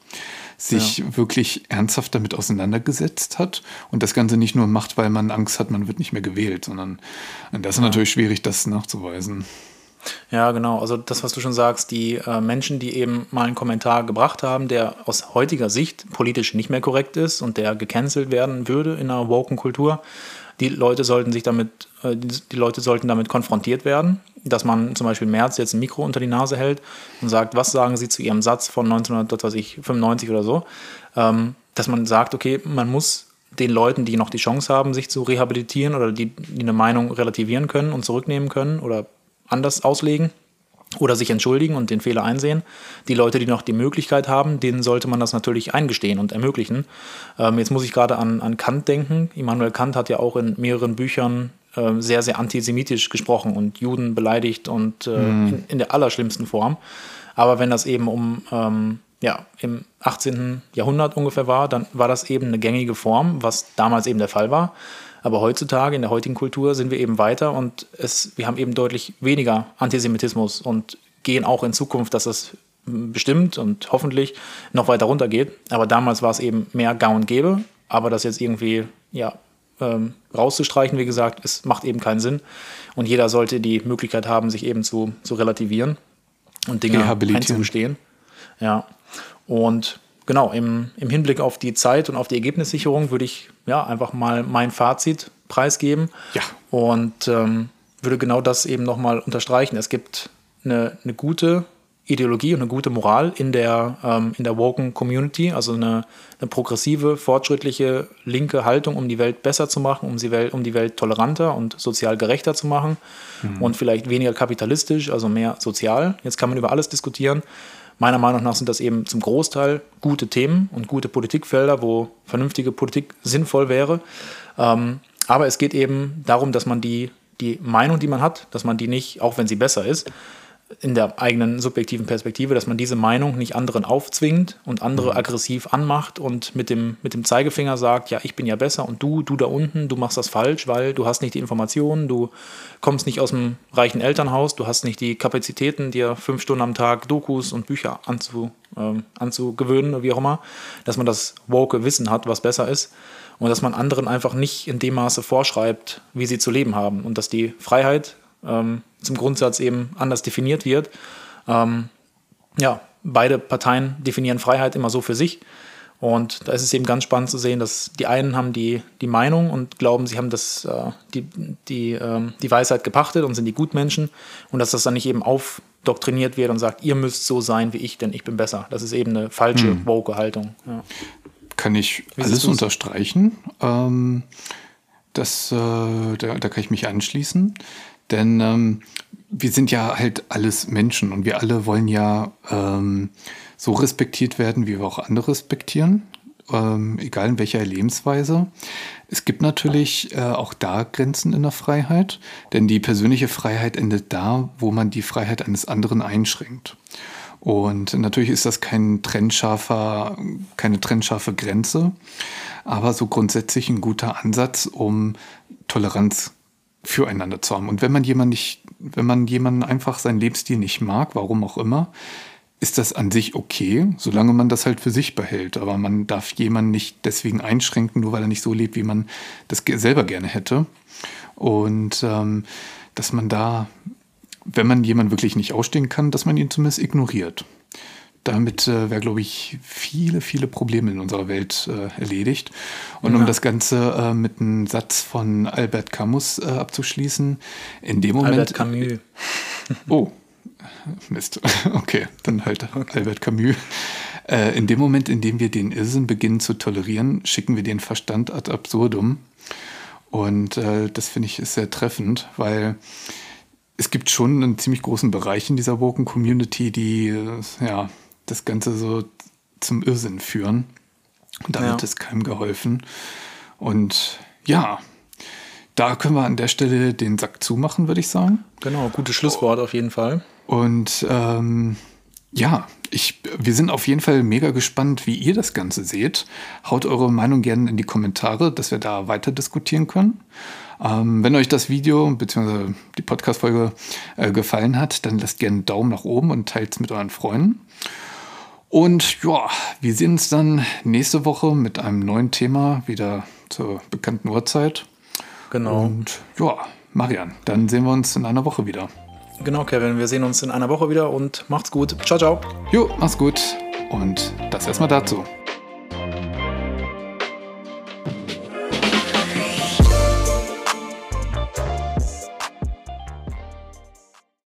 sich ja. wirklich ernsthaft damit auseinandergesetzt hat und das Ganze nicht nur macht, weil man Angst hat, man wird nicht mehr gewählt, sondern das ist ja. natürlich schwierig, das nachzuweisen. Ja, genau. Also das, was du schon sagst, die äh, Menschen, die eben mal einen Kommentar gebracht haben, der aus heutiger Sicht politisch nicht mehr korrekt ist und der gecancelt werden würde in einer woken Kultur, die Leute sollten sich damit, äh, die, Leute sollten damit konfrontiert werden, dass man zum Beispiel März jetzt ein Mikro unter die Nase hält und sagt, was sagen Sie zu Ihrem Satz von 1995 oder so, ähm, dass man sagt, okay, man muss den Leuten, die noch die Chance haben, sich zu rehabilitieren oder die, die eine Meinung relativieren können und zurücknehmen können oder anders auslegen oder sich entschuldigen und den Fehler einsehen. Die Leute, die noch die Möglichkeit haben, denen sollte man das natürlich eingestehen und ermöglichen. Ähm, jetzt muss ich gerade an, an Kant denken. Immanuel Kant hat ja auch in mehreren Büchern äh, sehr, sehr antisemitisch gesprochen und Juden beleidigt und äh, mhm. in, in, der allerschlimmsten Form. Aber wenn das eben um ähm, ja, im 18. Jahrhundert ungefähr war, dann war das eben eine gängige Form, was damals eben der Fall war. Aber heutzutage, in der heutigen Kultur, sind wir eben weiter und es, wir haben eben deutlich weniger Antisemitismus und gehen auch in Zukunft, dass es bestimmt und hoffentlich noch weiter runtergeht. Aber damals war es eben mehr Gau und Gäbe. Aber das jetzt irgendwie ja, ähm, rauszustreichen, wie gesagt, es macht eben keinen Sinn. Und jeder sollte die Möglichkeit haben, sich eben zu, zu relativieren und Dinge einzugestehen. Ja. Und genau, im, im Hinblick auf die Zeit und auf die Ergebnissicherung würde ich ja einfach mal mein Fazit preisgeben. Ja. Und ähm, würde genau das eben nochmal unterstreichen. Es gibt eine, eine gute Ideologie und eine gute Moral in der, ähm, in der Woken Community, also eine, eine, progressive, fortschrittliche, linke Haltung, um die Welt besser zu machen, um die Welt, um die Welt toleranter und sozial gerechter zu machen mhm. und vielleicht weniger kapitalistisch, also mehr sozial. Jetzt kann man über alles diskutieren. Meiner Meinung nach sind das eben zum Großteil gute Themen und gute Politikfelder, wo vernünftige Politik sinnvoll wäre. Ähm, aber es geht eben darum, dass man die, die Meinung, die man hat, dass man die nicht, auch wenn sie besser ist, in der eigenen subjektiven Perspektive, dass man diese Meinung nicht anderen aufzwingt und andere mhm. aggressiv anmacht und mit dem, mit dem Zeigefinger sagt, ja, ich bin ja besser und du, du da unten, du machst das falsch, weil du hast nicht die Informationen, du kommst nicht aus dem reichen Elternhaus, du hast nicht die Kapazitäten, dir fünf Stunden am Tag Dokus und Bücher anzu, ähm, anzugewöhnen, wie auch immer, dass man das woke Wissen hat, was besser ist und dass man anderen einfach nicht in dem Maße vorschreibt, wie sie zu leben haben und dass die Freiheit ähm, zum Grundsatz eben anders definiert wird. Ähm, ja, beide Parteien definieren Freiheit immer so für sich. Und da ist es eben ganz spannend zu sehen, dass die einen haben die, die Meinung und glauben, sie haben das, äh, die, die, äh, die Weisheit gepachtet und sind die Gutmenschen und dass das dann nicht eben aufdoktriniert wird und sagt, ihr müsst so sein wie ich, denn ich bin besser. Das ist eben eine falsche, hm. woke Haltung. Ja. Kann ich wie alles unterstreichen. Ähm, das, äh, da, da kann ich mich anschließen. Denn ähm, wir sind ja halt alles Menschen und wir alle wollen ja ähm, so respektiert werden, wie wir auch andere respektieren, ähm, egal in welcher Lebensweise. Es gibt natürlich äh, auch da Grenzen in der Freiheit, denn die persönliche Freiheit endet da, wo man die Freiheit eines anderen einschränkt. Und natürlich ist das kein trennscharfer, keine trennscharfe Grenze, aber so grundsätzlich ein guter Ansatz, um Toleranz füreinander zu haben. Und wenn man jemanden nicht, wenn man jemanden einfach seinen Lebensstil nicht mag, warum auch immer, ist das an sich okay, solange man das halt für sich behält. Aber man darf jemanden nicht deswegen einschränken, nur weil er nicht so lebt, wie man das selber gerne hätte. Und ähm, dass man da, wenn man jemanden wirklich nicht ausstehen kann, dass man ihn zumindest ignoriert damit äh, wäre, glaube ich, viele, viele Probleme in unserer Welt äh, erledigt. Und ja. um das Ganze äh, mit einem Satz von Albert Camus äh, abzuschließen, in dem Moment. Albert Camus. oh, Mist. Okay, dann halt Albert Camus. Äh, in dem Moment, in dem wir den Irrsinn beginnen zu tolerieren, schicken wir den Verstand ad absurdum. Und äh, das finde ich ist sehr treffend, weil es gibt schon einen ziemlich großen Bereich in dieser Woken Community, die ja das Ganze so zum Irrsinn führen. Und damit ja. ist keinem geholfen. Und ja, da können wir an der Stelle den Sack zumachen, würde ich sagen. Genau, gutes Schlusswort auf jeden Fall. Und ähm, ja, ich, wir sind auf jeden Fall mega gespannt, wie ihr das Ganze seht. Haut eure Meinung gerne in die Kommentare, dass wir da weiter diskutieren können. Ähm, wenn euch das Video bzw. die Podcast-Folge äh, gefallen hat, dann lasst gerne einen Daumen nach oben und teilt es mit euren Freunden. Und ja, wir sehen uns dann nächste Woche mit einem neuen Thema wieder zur bekannten Uhrzeit. Genau. Und ja, Marian, dann sehen wir uns in einer Woche wieder. Genau, Kevin. Wir sehen uns in einer Woche wieder und macht's gut. Ciao, ciao. Jo, mach's gut. Und das erstmal dazu.